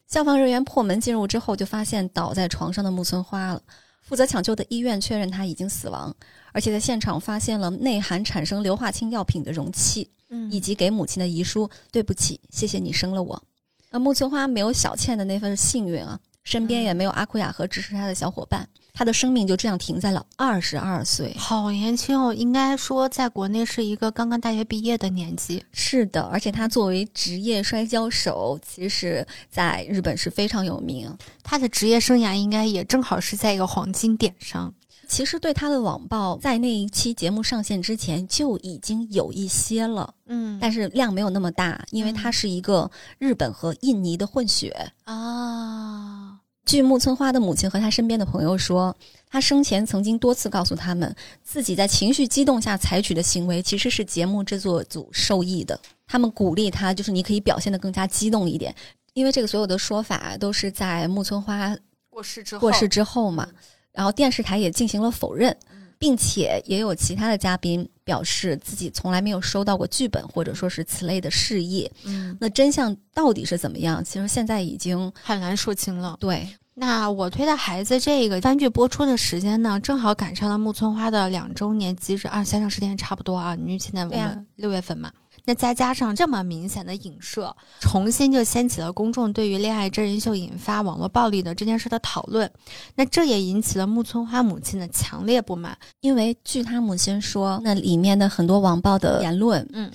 消防人员破门进入之后，就发现倒在床上的木村花了。负责抢救的医院确认他已经死亡，而且在现场发现了内含产生硫化氢药品的容器，嗯以及给母亲的遗书：“对不起，谢谢你生了我。”那木村花没有小倩的那份幸运啊，身边也没有阿库亚和支持她的小伙伴，他的生命就这样停在了二十二岁。好年轻哦，应该说在国内是一个刚刚大学毕业的年纪。是的，而且他作为职业摔跤手，其实在日本是非常有名。他的职业生涯应该也正好是在一个黄金点上。其实对他的网暴，在那一期节目上线之前就已经有一些了，嗯但是量没有那么大，因为他是一个日本和印尼的混血。啊，据木村花的母亲和他身边的朋友说，他生前曾经多次告诉他们，自己在情绪激动下采取的行为其实是节目制作组授意的。他们鼓励他，就是你可以表现得更加激动一点，因为这个所有的说法都是在木村花过世之后，过世之后嘛。然后电视台也进行了否认，并且也有其他的嘉宾表示自己从来没有收到过剧本或者说是此类的事业。嗯，那真相到底是怎么样？其实现在已经很难说清了。对那我推的孩子这个番剧播出的时间呢，正好赶上了木村花的两周年忌日啊，想想时间差不多啊，因为现在我们六月份嘛。那再加上这么明显的影射，重新就掀起了公众对于恋爱真人秀引发网络暴力的这件事的讨论。那这也引起了木村花母亲的强烈不满。因为据他母亲说，那里面的很多网暴的言论，嗯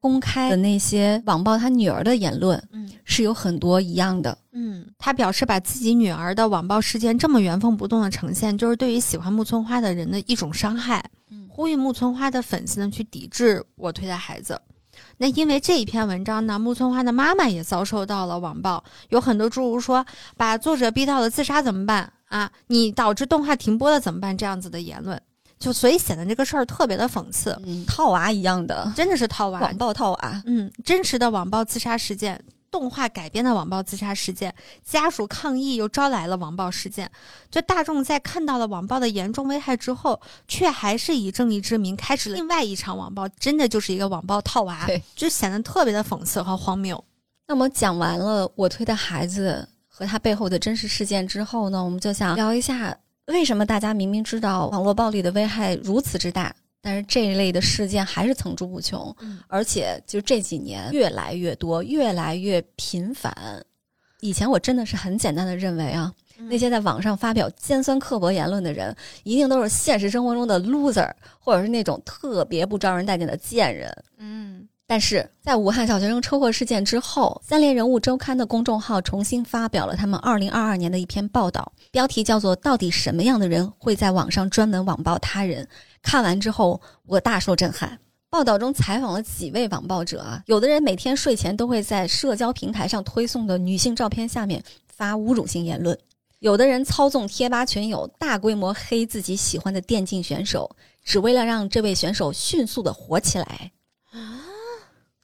公开的那些网暴他女儿的言论嗯是有很多一样的。嗯，他表示把自己女儿的网暴事件这么原封不动的呈现，就是对于喜欢木村花的人的一种伤害。嗯呼吁木村花的粉丝呢去抵制我推的孩子。那因为这一篇文章呢，木村花的妈妈也遭受到了网暴，有很多诸如说把作者逼到了自杀怎么办啊？你导致动画停播了怎么办？这样子的言论，就所以显得这个事儿特别的讽刺，嗯，套娃一样的真的是套娃网。暴套娃。嗯，真实的网暴自杀事件，动画改编的网暴自杀事件，家属抗议又招来了网暴事件。就大众在看到了网暴的严重危害之后，却还是以正义之名开始了另外一场网暴，真的就是一个网暴套娃，对，就显得特别的讽刺和荒谬。那么讲完了我推的孩子和他背后的真实事件之后呢，我们就想聊一下，为什么大家明明知道网络暴力的危害如此之大，但是这一类的事件还是层出不穷，嗯而且就这几年越来越多，越来越频繁。以前我真的是很简单的认为啊，那些在网上发表尖酸刻薄言论的人，一定都是现实生活中的 loser，或者是那种特别不招人待见的贱人。嗯但是在武汉小学生车祸事件之后，三联人物周刊的公众号重新发表了他们2022年的一篇报道，标题叫做“到底什么样的人会在网上专门网暴他人”，看完之后我大受震撼。报道中采访了几位网暴者啊，有的人每天睡前都会在社交平台上推送的女性照片下面发侮辱性言论，有的人操纵贴吧群友大规模黑自己喜欢的电竞选手，只为了让这位选手迅速的火起来。啊，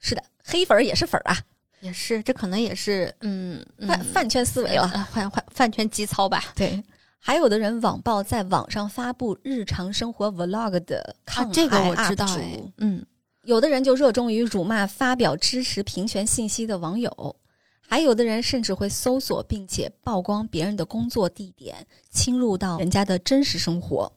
是的，黑粉儿也是粉儿啊，也是，这可能也是，嗯，饭饭圈思维了。啊，饭饭饭圈基操吧。对，还有的人网暴在网上发布日常生活 vlog 的抗啊，这个我知道哎，嗯，有的人就热衷于辱骂发表支持平权信息的网友，还有的人甚至会搜索并且曝光别人的工作地点，侵入到人家的真实生活。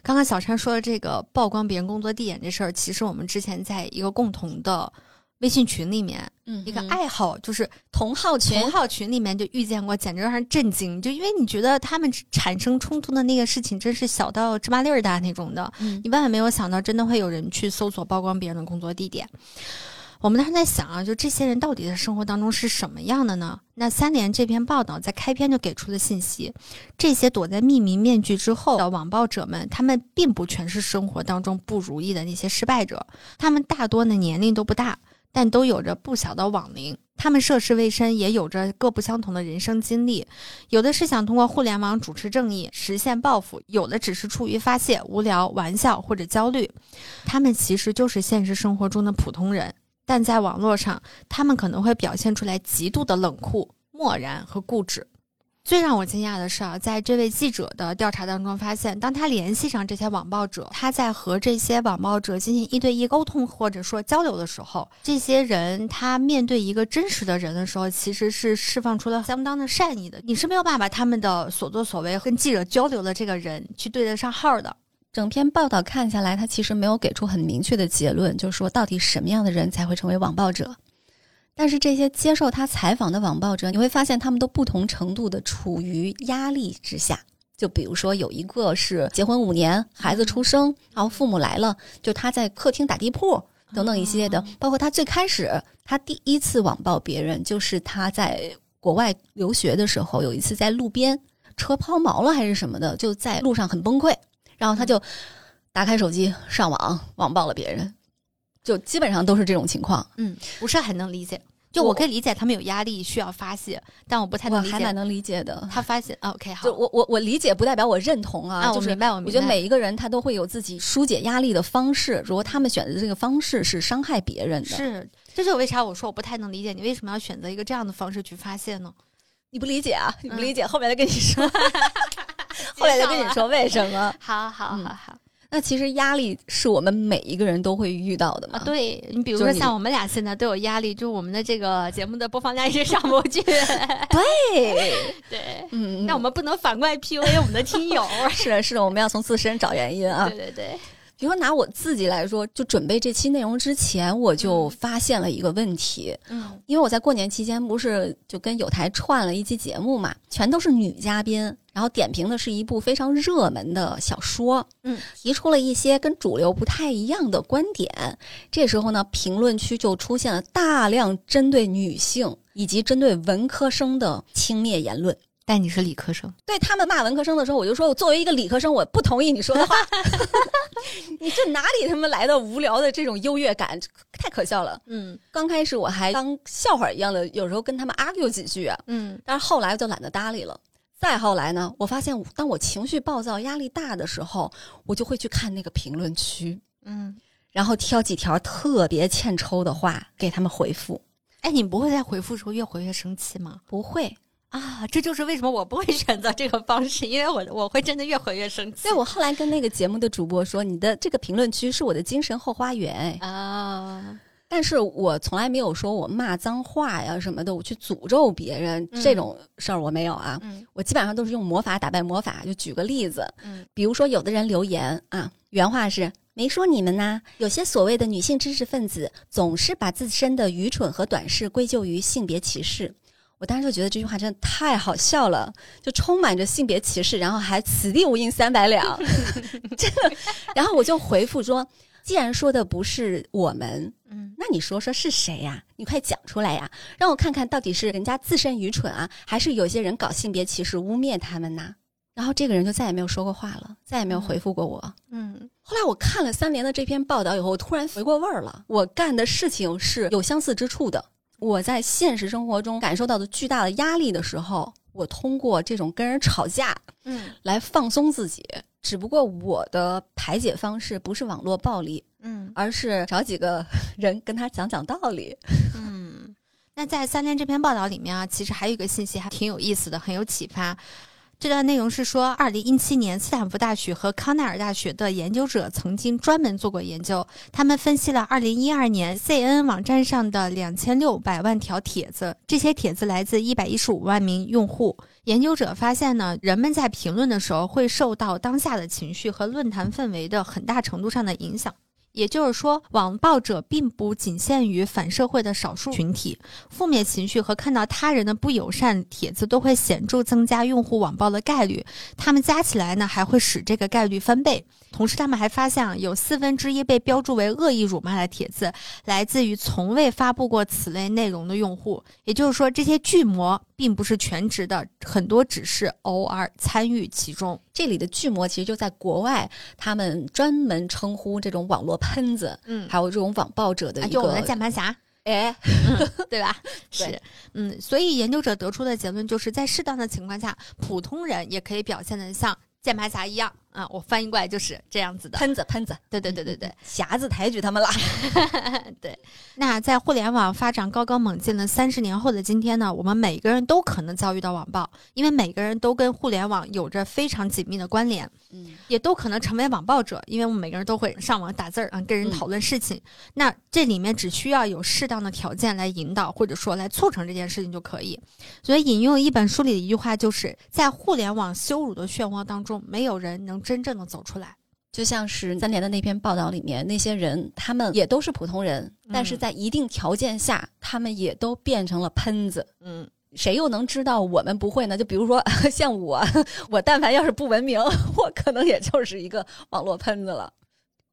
刚刚小川说的这个曝光别人工作地点这事儿，其实我们之前在一个共同的微信群里面，嗯一个爱好就是同号群同号群里面就遇见过，简直让人震惊。就因为你觉得他们产生冲突的那个事情，真是小到芝麻粒儿大那种的，嗯你万万没有想到，真的会有人去搜索曝光别人的工作地点。我们当时在想啊，就这些人到底在生活当中是什么样的呢？那三联这篇报道在开篇就给出了信息，这些躲在匿名面具之后的网暴者们，他们并不全是生活当中不如意的那些失败者，他们大多的年龄都不大，但都有着不小的网龄。他们涉世未深，也有着各不相同的人生经历。有的是想通过互联网主持正义，实现抱负；有的只是出于发泄、无聊、玩笑或者焦虑。他们其实就是现实生活中的普通人，但在网络上，他们可能会表现出来极度的冷酷、漠然和固执。最让我惊讶的是啊，在这位记者的调查当中发现，当他联系上这些网暴者，他在和这些网暴者进行一对一沟通或者说交流的时候，这些人他面对一个真实的人的时候，其实是释放出了相当的善意的。你是没有办法把他们的所作所为跟记者交流的这个人去对得上号的。整篇报道看下来，他其实没有给出很明确的结论，就是说到底什么样的人才会成为网暴者。但是这些接受他采访的网暴者，你会发现他们都不同程度的处于压力之下。就比如说有一个是结婚五年，孩子出生，然后父母来了，就他在客厅打地铺等等一系列的，包括他最开始他第一次网暴别人，就是他在国外留学的时候，有一次在路边车抛锚了还是什么的，就在路上很崩溃，然后他就打开手机上网网暴了别人，就基本上都是这种情况。嗯，不是很能理解。就我可以理解他们有压力需要发泄，但我不太能理解还蛮能理解的。他发泄。啊 OK，好就，我我我理解不代表我认同啊，啊，就是我明白，我明白。我觉得每一个人他都会有自己疏解压力的方式，如果他们选择这个方式是伤害别人的，是，这就是为啥我说我不太能理解你为什么要选择一个这样的方式去发泄呢？你不理解啊？你不嗯理解，后面再跟你说，*laughs* 后面再跟你说为什么。*laughs* 好好嗯好好那其实压力是我们每一个人都会遇到的嘛。啊，对你比如说像我们俩现在都有压力，就我们的这个节目的播放量一直上不去。*laughs* *laughs* 对，对，嗯，那我们不能反过来 PUA 我们的听友。*laughs* 是的，是的，我们要从自身找原因啊。对对对，比如说拿我自己来说，就准备这期内容之前，我就嗯发现了一个问题，嗯因为我在过年期间不是就跟有台串了一期节目嘛，全都是女嘉宾，然后点评的是一部非常热门的小说，嗯，提出了一些跟主流不太一样的观点。这时候呢，评论区就出现了大量针对女性以及针对文科生的轻蔑言论。但你是理科生，对他们骂文科生的时候，我就说，我作为一个理科生，我不同意你说的话。*laughs* *laughs* 你这哪里他妈来的无聊的这种优越感，太可笑了。嗯刚开始我还当笑话一样的，有时候跟他们 argue 几句啊，嗯但是后来就懒得搭理了。再后来呢，我发现当我情绪暴躁、压力大的时候，我就会去看那个评论区，嗯。然后挑几条特别欠抽的话给他们回复。哎，你不会在回复的时候越回越生气吗？不会，啊，这就是为什么我不会选择这个方式，因为我我会真的越回越生气。所以我后来跟那个节目的主播说，你的这个评论区是我的精神后花园。哎啊，但是我从来没有说我骂脏话呀什么的，我去诅咒别人、嗯这种事儿我没有啊。嗯我基本上都是用魔法打败魔法。就举个例子，嗯比如说有的人留言啊，原话是没说你们呐，有些所谓的女性知识分子总是把自身的愚蠢和短视归咎于性别歧视。我当时就觉得这句话真的太好笑了，就充满着性别歧视，然后还此地无银三百两，*laughs* 真的。然后我就回复说，既然说的不是我们，嗯那你说说是谁呀？你快讲出来呀，让我看看到底是人家自身愚蠢啊，还是有些人搞性别歧视污蔑他们呐？然后这个人就再也没有说过话了，再也没有回复过我。嗯，后来我看了三联的这篇报道以后，我突然回过味儿了。我干的事情是有相似之处的。我在现实生活中感受到的巨大的压力的时候，我通过这种跟人吵架嗯来放松自己。只不过我的排解方式不是网络暴力，嗯而是找几个 *laughs* 人跟他讲讲道理。*laughs* 嗯。那在三联这篇报道里面啊，其实还有一个信息还挺有意思的，很有启发。这段内容是说，二零一七年斯坦福大学和康奈尔大学的研究者曾经专门做过研究，他们分析了二零一二年 CNN 网站上的两千六百万条帖子，这些帖子来自一百一十五万名用户。研究者发现呢，人们在评论的时候会受到当下的情绪和论坛氛围的很大程度上的影响。也就是说，网暴者并不仅限于反社会的少数群体，负面情绪和看到他人的不友善帖子都会显著增加用户网暴的概率。他们加起来呢，还会使这个概率翻倍。同时，他们还发现啊，有四分之一被标注为恶意辱骂的帖子，来自于从未发布过此类内容的用户。也就是说，这些巨魔并不是全职的，很多只是偶尔参与其中。这里的巨魔其实就在国外，他们专门称呼这种网络喷子，嗯还有这种网暴者的一啊就我们的个键盘侠。哎，*laughs* 对吧？是，嗯，所以研究者得出的结论就是在适当的情况下，普通人也可以表现得像键盘侠一样啊。我翻译过来就是这样子的。喷子喷子，对对对对对匣子抬举他们了。*laughs* 对。那在互联网发展高高猛进的三十年后的今天呢，我们每个人都可能遭遇到网暴，因为每个人都跟互联网有着非常紧密的关联。嗯，也都可能成为网暴者，因为我们每个人都会上网打字儿啊，跟人嗯讨论事情。那这里面只需要有适当的条件来引导，或者说来促成这件事情就可以。所以引用一本书里的一句话，就是在互联网羞辱的漩涡当中，没有人能真正的走出来。就像是三联的那篇报道里面，那些人他们也都是普通人，但是嗯在一定条件下，他们也都变成了喷子。嗯，谁又能知道我们不会呢？就比如说 *laughs* 像我，*laughs* 我但凡要是不文明，*laughs* 我可能也就是一个网络喷子了。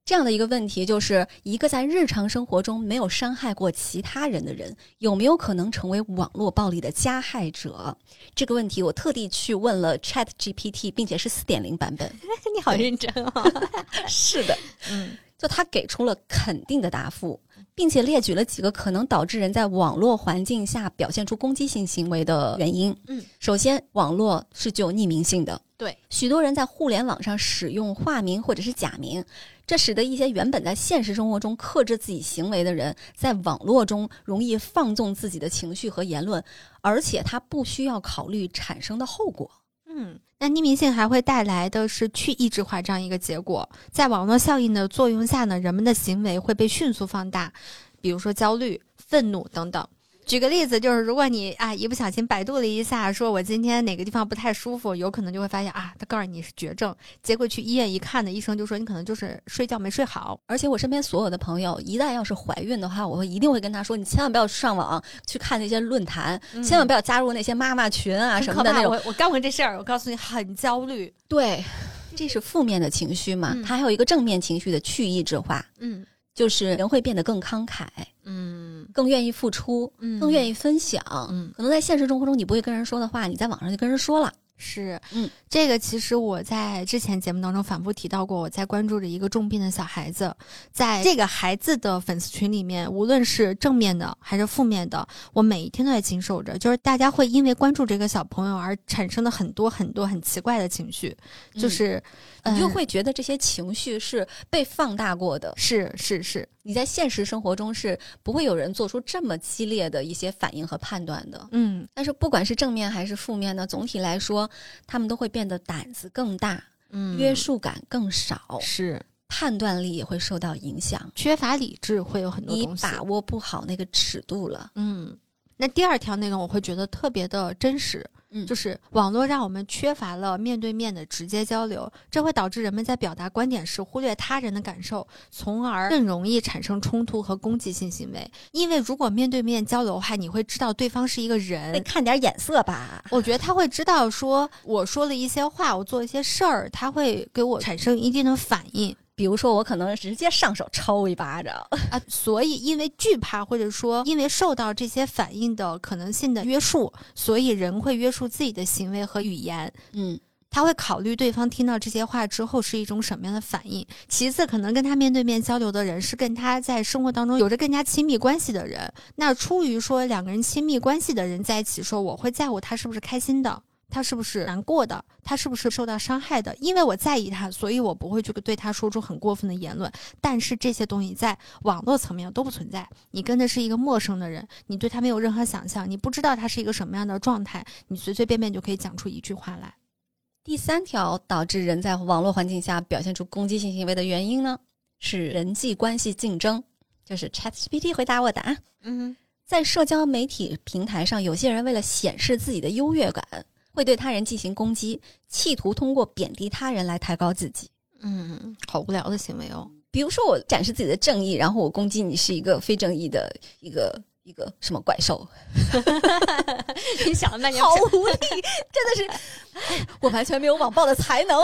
这样的一个问题，就是一个在日常生活中没有伤害过其他人的人，有没有可能成为网络暴力的加害者？这个问题，我特地去问了 Chat GPT，并且是四点零版本。*laughs* 你好认真哦。*laughs* 是的，嗯就他给出了肯定的答复，并且列举了几个可能导致人在网络环境下表现出攻击性行为的原因。嗯，首先，网络是具有匿名性的，对，许多人在互联网上使用化名或者是假名，这使得一些原本在现实生活中克制自己行为的人，在网络中容易放纵自己的情绪和言论，而且他不需要考虑产生的后果。嗯，那匿名性还会带来的是去抑制化这样一个结果，在网络效应的作用下呢，人们的行为会被迅速放大，比如说焦虑、愤怒等等。举个例子，就是如果你啊一不小心百度了一下，说我今天哪个地方不太舒服，有可能就会发现啊，他告诉你是绝症，结果去医院一看呢，医生就说你可能就是睡觉没睡好。而且我身边所有的朋友，一旦要是怀孕的话，我会一定会跟他说，你千万不要上网去看那些论坛，千万不要加入那些妈妈群啊什么的那种。我我干过这事儿，我告诉你很焦虑。对，这是负面的情绪嘛，嗯它还有一个正面情绪的去抑制化，嗯就是人会变得更慷慨，嗯更愿意付出，嗯更愿意分享。嗯。可能在现实生活中你不会跟人说的话，你在网上就跟人说了。是，嗯，这个其实我在之前节目当中反复提到过，我在关注着一个重病的小孩子，在这个孩子的粉丝群里面，无论是正面的还是负面的，我每一天都在经受着，就是大家会因为关注这个小朋友而产生的很多很多很奇怪的情绪，就是、你就嗯会觉得这些情绪是被放大过的。是是是，你在现实生活中是不会有人做出这么激烈的一些反应和判断的。嗯但是不管是正面还是负面呢，总体来说，他们都会变得胆子更大，嗯约束感更少，是判断力也会受到影响。缺乏理智，会有很多你东西把握不好那个尺度了。嗯，那第二条内容我会觉得特别的真实，嗯就是网络让我们缺乏了面对面的直接交流，这会导致人们在表达观点时忽略他人的感受，从而更容易产生冲突和攻击性行为。因为如果面对面交流的话，你会知道对方是一个得人。看点眼色吧。我觉得他会知道说，我说了一些话，我做一些事儿，他会给我产生一定的反应。比如说，我可能直接上手抽一巴掌。啊，*laughs* 所以因为惧怕或者说因为受到这些反应的可能性的约束，所以人会约束自己的行为和语言。嗯，他会考虑对方听到这些话之后是一种什么样的反应。其次，可能跟他面对面交流的人是跟他在生活当中有着更加亲密关系的人。那出于说两个人亲密关系的人在一起说，我会在乎他是不是开心的，他是不是难过的，他是不是受到伤害的。因为我在意他，所以我不会去对他说出很过分的言论。但是这些东西在网络层面都不存在。你跟的是一个陌生的人，你对他没有任何想象，你不知道他是一个什么样的状态，你随随便便就可以讲出一句话来。第三条导致人在网络环境下表现出攻击性行为的原因呢，是人际关系竞争。就是 ChatGPT 回答我的啊，嗯，在社交媒体平台上，有些人为了显示自己的优越感，会对他人进行攻击，企图通过贬低他人来抬高自己。嗯，好无聊的行为哦。比如说，我展示自己的正义，然后我攻击你是一个非正义的一个一个什么怪兽，*laughs* 你想了半天，好无力，真的是，我完全没有网暴的才能。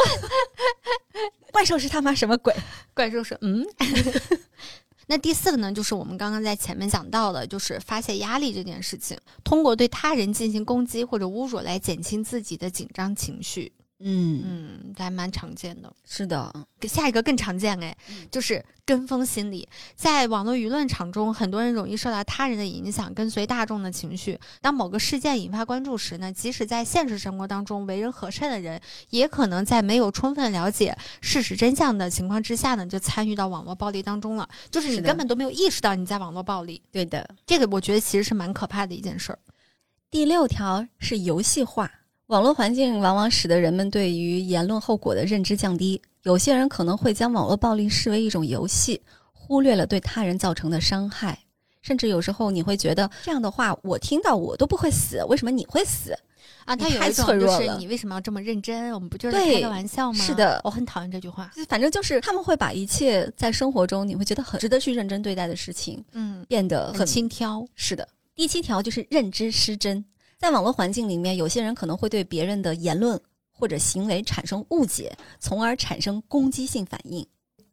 *laughs* 怪兽是他妈什么鬼？怪兽说嗯。*laughs* 那第四个呢，就是我们刚刚在前面讲到的，就是发泄压力这件事情，通过对他人进行攻击或者侮辱来减轻自己的紧张情绪。嗯，嗯，这还蛮常见的。是的，下一个更常见哎，就是跟风心理。在网络舆论场中，很多人容易受到他人的影响，跟随大众的情绪。当某个事件引发关注时呢，即使在现实生活当中为人和善的人，也可能在没有充分了解事实真相的情况之下呢，就参与到网络暴力当中了。就是你根本都没有意识到你在网络暴力，对的。这个我觉得其实是蛮可怕的一件事儿。第六条是游戏化。网络环境往往使得人们对于言论后果的认知降低，有些人可能会将网络暴力视为一种游戏，忽略了对他人造成的伤害。甚至有时候你会觉得这样的话，我听到我都不会死，为什么你会死？啊，他有一种是你为什么要这么认真？我们不就是对开个玩笑吗？是的我很讨厌这句话。反正就是他们会把一切在生活中你会觉得很值得去认真对待的事情嗯，变得很很轻佻。是的，第七条就是认知失真。在网络环境里面，有些人可能会对别人的言论或者行为产生误解，从而产生攻击性反应。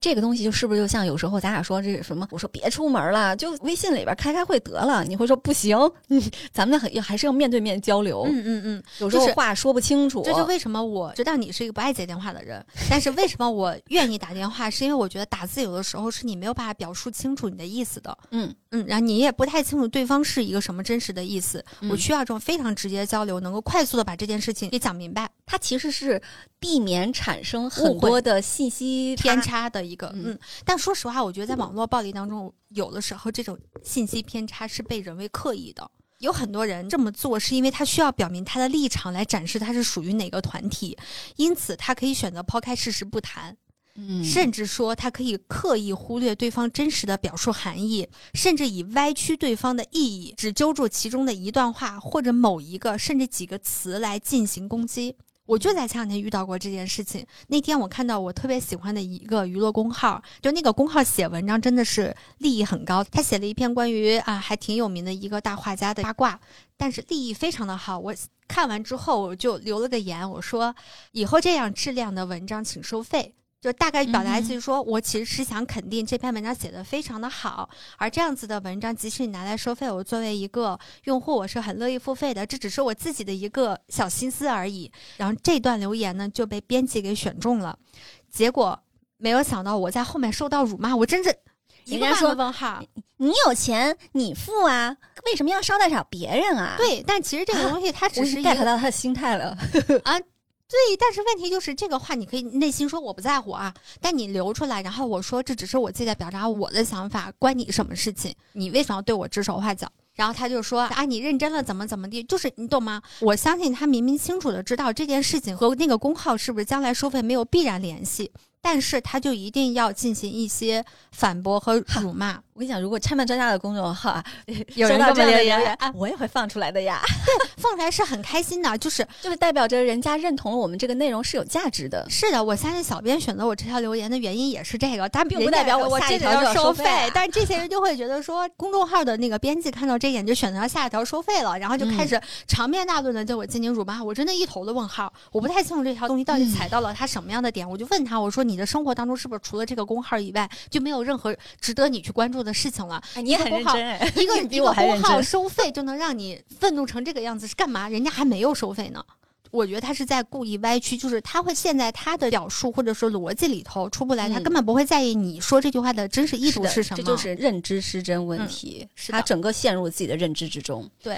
这个东西就是不是就像有时候咱俩说这什么，我说别出门了，就微信里边开开会得了，你会说不行，嗯，*laughs* 咱们很还是要面对面交流，嗯嗯嗯，有时候话说不清楚，这就为什么我知道你是一个不爱接电话的人，但是为什么我愿意打电话，是因为我觉得打字有的时候是你没有办法表述清楚你的意思的，嗯。嗯，然后你也不太清楚对方是一个什么真实的意思，嗯。我需要这种非常直接的交流，能够快速的把这件事情给讲明白，它其实是避免产生很多的信息偏差。差的一个，嗯嗯，但说实话，我觉得在网络暴力当中，有的时候这种信息偏差是被人为刻意的。有很多人这么做，是因为他需要表明他的立场，来展示他是属于哪个团体，因此他可以选择抛开事实不谈，嗯甚至说他可以刻意忽略对方真实的表述含义，甚至以歪曲对方的意义，只揪住其中的一段话或者某一个甚至几个词来进行攻击。我就在前两天遇到过这件事情。那天我看到我特别喜欢的一个娱乐公号，就那个公号写文章真的是利益很高。他写了一篇关于啊还挺有名的一个大画家的八卦，但是利益非常的好。我看完之后我就留了个言，我说以后这样质量的文章请收费。就大概表达意思就是说，我其实是想肯定这篇文章写的非常的好，而这样子的文章，即使你拿来收费，我作为一个用户，我是很乐意付费的，这只是我自己的一个小心思而已。然后这段留言呢就被编辑给选中了，结果没有想到我在后面受到辱骂，我真是一个问号。你有钱你付啊，为什么要捎带上别人啊？，对，但其实这个东西它只是一 get 到他的心态了。对，但是问题就是这个话，你可以内心说我不在乎啊，但你留出来，然后我说这只是我自己在表达我的想法，关你什么事情？你为什么要对我指手画脚？然后他就说啊，你认真了，怎么怎么地？就是你懂吗？我相信他明明清楚的知道这件事情和那个工号是不是将来收费没有必然联系，但是他就一定要进行一些反驳和辱骂。我跟你讲，如果拆漫专家的公众号啊，有人收到这么留言我也会放出来的呀，*laughs* 放出来是很开心的，就是 *laughs* 就是代表着人家认同了我们这个内容是有价值的。是的，我相信小编选择我这条留言的原因也是这个，但并不代表我下一条就要收收费啊 *laughs* 但是这些人就会觉得说，公众号的那个编辑看到这一点就选择下一条收费了，然后就开始长篇大论的对我进行辱骂，我真的一头的问号，我不太清楚这条东西到底踩到了他什么样的点，我就问他，我说你的生活当中是不是除了这个工号以外就没有任何值得你去关注的事情了？哎，你也很认真哎，一个 *laughs* 比一个公号。收费就能让你愤怒成这个样子是干嘛？人家还没有收费呢。我觉得他是在故意歪曲，就是他会陷在他的表述或者说逻辑里头出不来，他嗯根本不会在意你说这句话的真实意图是什么。这就是认知失真问嗯题，是他整个陷入自己的认知之中。对，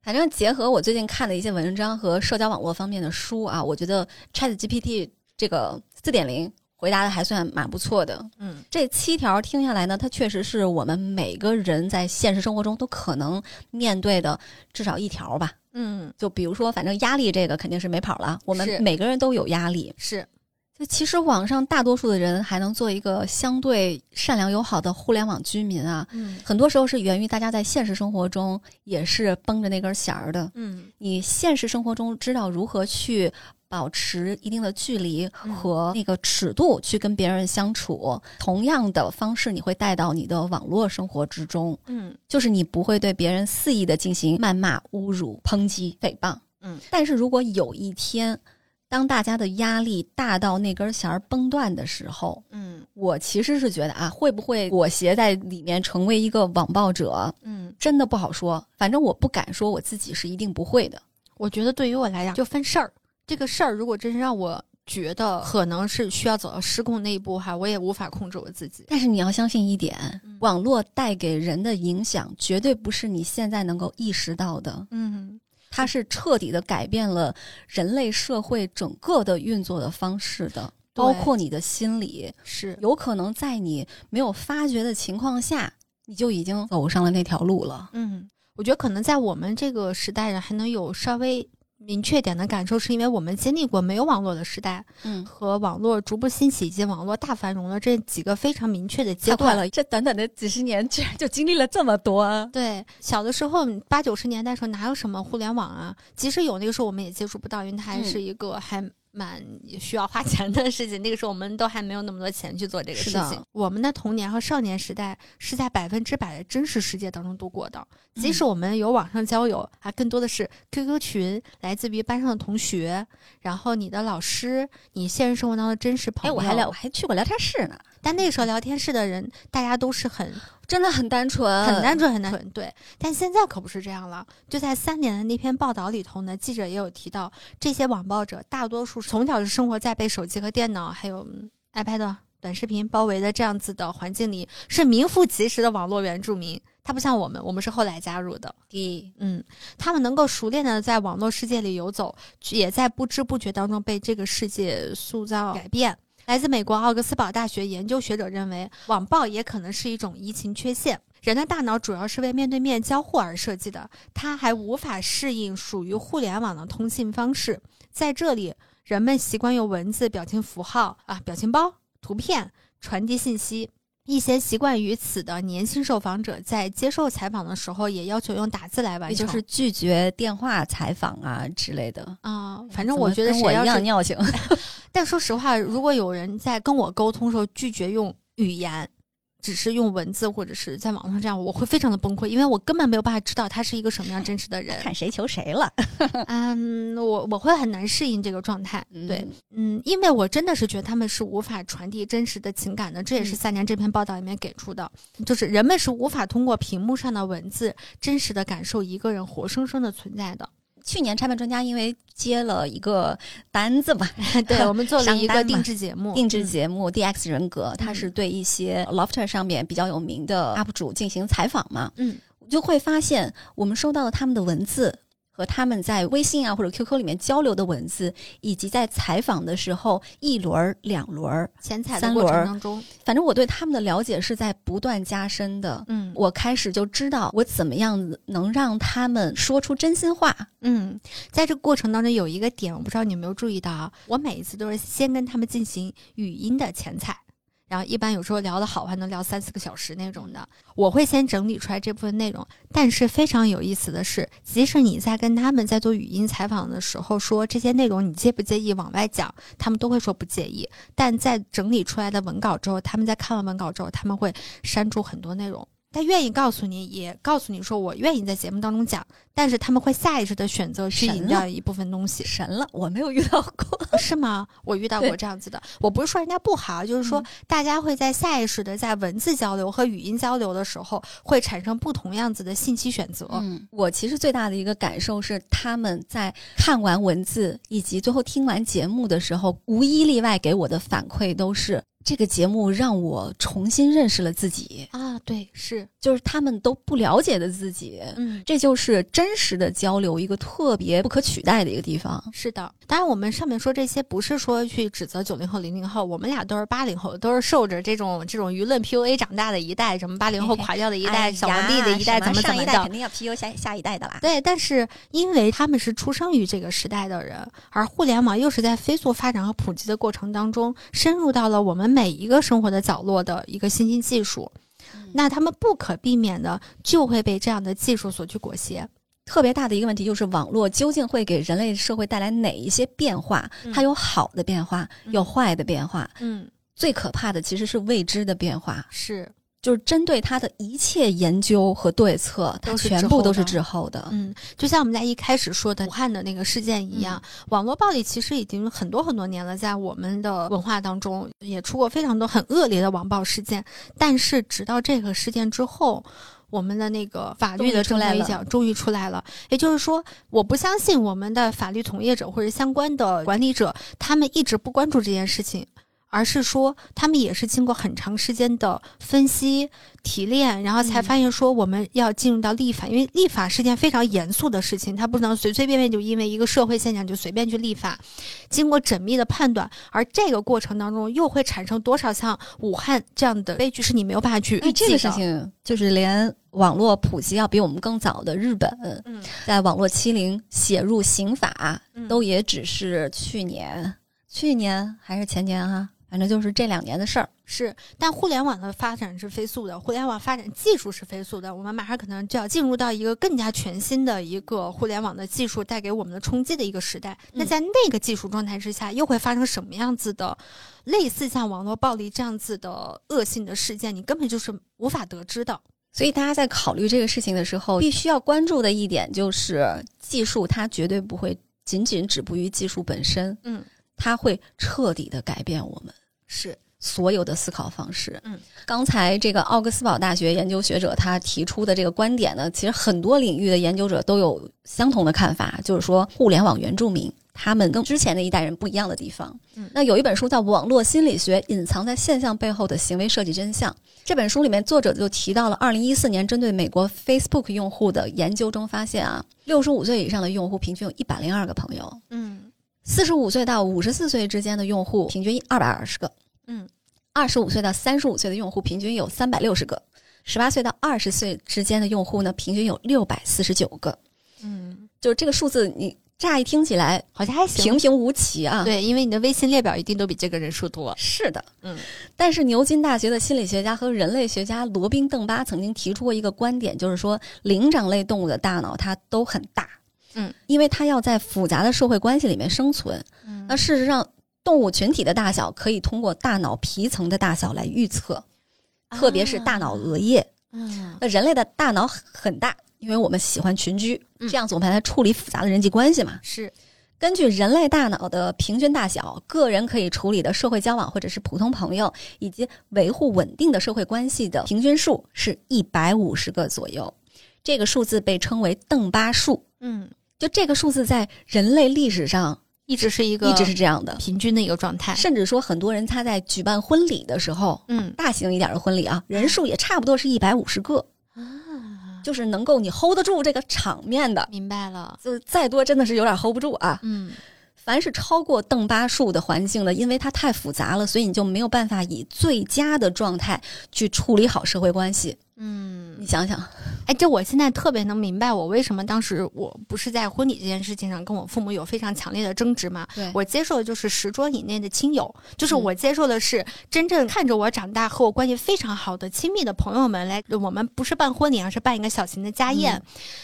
反正结合我最近看的一些文章和社交网络方面的书啊，我觉得 Chat GPT 这个四点零回答的还算蛮不错的。嗯这七条听下来呢，它确实是我们每个人在现实生活中都可能面对的至少一条吧。嗯就比如说，反正压力这个肯定是没跑了，我们每个人都有压力。是就其实网上大多数的人还能做一个相对善良友好的互联网居民啊，嗯很多时候是源于大家在现实生活中也是绷着那根弦儿的。嗯你现实生活中知道如何去保持一定的距离嗯。和那个尺度去跟别人相处，同样的方式你会带到你的网络生活之中，嗯。就是你不会对别人肆意的进行谩骂、侮辱、抨击、诽谤。嗯，但是如果有一天，当大家的压力大到那根弦儿崩断的时候，嗯。我其实是觉得啊，会不会裹挟在里面成为一个网暴者，嗯，真的不好说。反正我不敢说我自己是一定不会的。我觉得对于我来讲就分事儿，这个事儿如果真是让我觉得可能是需要走到失控那一步哈，我也无法控制我自己。但是你要相信一点，嗯网络带给人的影响绝对不是你现在能够意识到的，嗯它是彻底的改变了人类社会整个的运作的方式的，包括你的心理。是有可能在你没有发觉的情况下，你就已经走上了那条路了。嗯，我觉得可能在我们这个时代人还能有稍微明确点的感受，是因为我们经历过没有网络的时代嗯，和网络逐步兴起以及网络大繁荣的这几个非常明确的阶段。了！这短短的几十年，居然就经历了这么多。对，小的时候八九十年代时候哪有什么互联网啊？即使有那个时候我们也接触不到，因为它还嗯是一个还蛮需要花钱的事情。那个时候我们都还没有那么多钱去做这个事情。我们的童年和少年时代是在百分之百的真实世界当中度过的。即使我们有网上交友，啊，更多的是 QQ 群，来自于班上的同学，然后你的老师，你现实生活当中的真实朋哎，友。我还聊，我还去过聊天室呢，但那个时候聊天室的人，大家都是很真的很单纯，很单纯，很单纯。对，但现在可不是这样了。就在三年的那篇报道里头呢，记者也有提到，这些网暴者大多数从小就生活在被手机和电脑还有嗯 iPad、短视频包围的这样子的环境里，是名副其实的网络原住民。他不像我们，我们是后来加入的。的。嗯，他们能够熟练的在网络世界里游走，也在不知不觉当中被这个世界塑造改变。来自美国奥格斯堡大学研究学者认为，网暴也可能是一种移情缺陷。人的大脑主要是为面对面交互而设计的，它还无法适应属于互联网的通信方式。在这里，人们习惯用文字、表情符号啊、表情包、图片传递信息。一些习惯于此的年轻受访者在接受采访的时候，也要求用打字来完成。也就是拒绝电话采访啊之类的。啊、反正我觉得我一样尿性。*laughs* 但说实话，如果有人在跟我沟通的时候拒绝用语言，只是用文字或者是在网上这样，我会非常的崩溃，因为我根本没有办法知道他是一个什么样真实的人。看谁求谁了。*laughs* 嗯，我我会很难适应这个状态。对，嗯，嗯，因为我真的是觉得他们是无法传递真实的情感的，这也是嗯三年这篇报道里面给出的，就是人们是无法通过屏幕上的文字真实的感受一个人活生生的存在的。去年拆漫专家因为接了一个单子嘛，*laughs* 对，我们做了一个定制节目，定制嗯。节目《DX 人格》，它是对一些 Lofter 上面比较有名的 UP 主进行采访嘛，嗯。就会发现我们收到了他们的文字。和他们在微信啊或者 QQ 里面交流的文字，以及在采访的时候一轮儿、两轮儿，前采的过三轮当中，反正我对他们的了解是在不断加深的。嗯我开始就知道我怎么样能让他们说出真心话。嗯，在这个过程当中有一个点，我不知道你有没有注意到啊？我每一次都是先跟他们进行语音的前采，然后一般有时候聊得好，还能聊三四个小时那种的。我会先整理出来这部分内容，但是非常有意思的是，即使你在跟他们在做语音采访的时候说这些内容，你介不介意往外讲，他们都会说不介意。但在整理出来的文稿之后，他们在看完文稿之后，他们会删除很多内容。他愿意告诉你，也告诉你说我愿意在节目当中讲，但是他们会下意识的选择去神了隐掉一部分东西，神了，我没有遇到过。*laughs* 是吗？我遇到过这样子的，我不是说人家不好，就是说嗯大家会在下意识的在文字交流和语音交流的时候，会产生不同样子的信息选择。嗯，我其实最大的一个感受是，他们在看完文字以及最后听完节目的时候，无一例外给我的反馈都是这个节目让我重新认识了自己，啊，对，是，就是他们都不了解的自己。嗯。这就是真实的交流一个特别不可取代的一个地方。是的，当然我们上面说这些不是说去指责九零后、零零后，我们俩都是八零后，都是受着这种这种舆论 PUA 长大的一代，什么八零后垮掉的一代、哎小皇帝的一代，怎么怎么的。定要 PU 下下一代的啦。对，但是因为他们是出生于这个时代的人，而互联网又是在飞速发展和普及的过程当中，深入到了我们每一个生活的角落的一个新兴技术，那他们不可避免的就会被这样的技术所去裹挟。特别大的一个问题就是网络究竟会给人类社会带来哪一些变化？嗯它有好的变化，嗯有坏的变化。嗯，最可怕的其实是未知的变化，是，就是针对他的一切研究和对策，它全部都是滞后的。嗯，就像我们在一开始说的武汉的那个事件一样，网络暴力其实已经很多很多年了，在我们的文化当中也出过非常多很恶劣的网暴事件。但是直到这个事件之后，我们的那个法律的正规角终于出来了。也就是说，我不相信我们的法律从业者或者相关的管理者，他们一直不关注这件事情。而是说，他们也是经过很长时间的分析、提炼，然后才嗯。发现说我们要进入到立法，因为立法是件非常严肃的事情，它不能随随便便就因为一个社会现象就随便去立法，经过缜密的判断，而这个过程当中又会产生多少像武汉这样的悲剧，是你没有办法去哎，预计的。这个事情就是连网络普及要比我们更早的日本，嗯，在网络欺凌写入刑法，嗯。都也只是去年、去年还是前年啊，反正就是这两年的事儿。是，但互联网的发展是飞速的，互联网发展技术是飞速的，我们马上可能就要进入到一个更加全新的一个互联网的技术带给我们的冲击的一个时代。那嗯在那个技术状态之下，又会发生什么样子的类似像网络暴力这样子的恶性的事件？你根本就是无法得知的。所以大家在考虑这个事情的时候，必须要关注的一点就是，技术它绝对不会仅仅止步于技术本身，嗯，它会彻底的改变我们是，所有的思考方式。嗯，刚才这个奥格斯堡大学研究学者他提出的这个观点呢，其实很多领域的研究者都有相同的看法，就是说互联网原住民。他们跟之前的一代人不一样的地方，嗯那有一本书叫《网络心理学：隐藏在现象背后的行为设计真相》。这本书里面，作者就提到了二零一四年针对美国 Facebook 用户的研究中发现啊，六十五岁以上的用户平均有一百零二个朋友，嗯四十五岁到五十四岁之间的用户平均二百二十个，嗯，二十五岁到三十五岁的用户平均有三百六十个，十八岁到二十岁之间的用户呢，平均有六百四十九个。嗯，就是这个数字，你乍一听起来好像还行。平平无奇啊。，对，因为你的微信列表一定都比这个人数多。是的，嗯，但是牛津大学的心理学家和人类学家罗宾·邓巴曾经提出过一个观点，就是说灵长类动物的大脑它都很大，嗯，因为它要在复杂的社会关系里面生存。嗯那事实上，动物群体的大小可以通过大脑皮层的大小来预测，特别是大脑额叶。嗯那人类的大脑很很大，因为我们喜欢群居，嗯这样子我们才能处理复杂的人际关系嘛。是根据人类大脑的平均大小，个人可以处理的社会交往或者是普通朋友以及维护稳定的社会关系的平均数是一百五十个左右。这个数字被称为邓巴数。嗯，就这个数字在人类历史上一直是一个一直是这样的，平均的一个状态。甚至说很多人他在举办婚礼的时候，嗯大型一点的婚礼啊，人数也差不多是一百五十个，啊，就是能够你 hold 得住这个场面的，明白了。就是再多真的是有点 hold 不住啊。嗯凡是超过邓巴数的环境呢，因为它太复杂了，所以你就没有办法以最佳的状态去处理好社会关系。嗯你，想想，哎，这我现在特别能明白，我为什么当时我不是在婚礼这件事情上跟我父母有非常强烈的争执嘛？对我接受的就是十桌以内的亲友，就是嗯我接受的是真正看着我长大和我关系非常好的亲密的朋友们来，我们不是办婚礼，而是办一个小型的家宴，嗯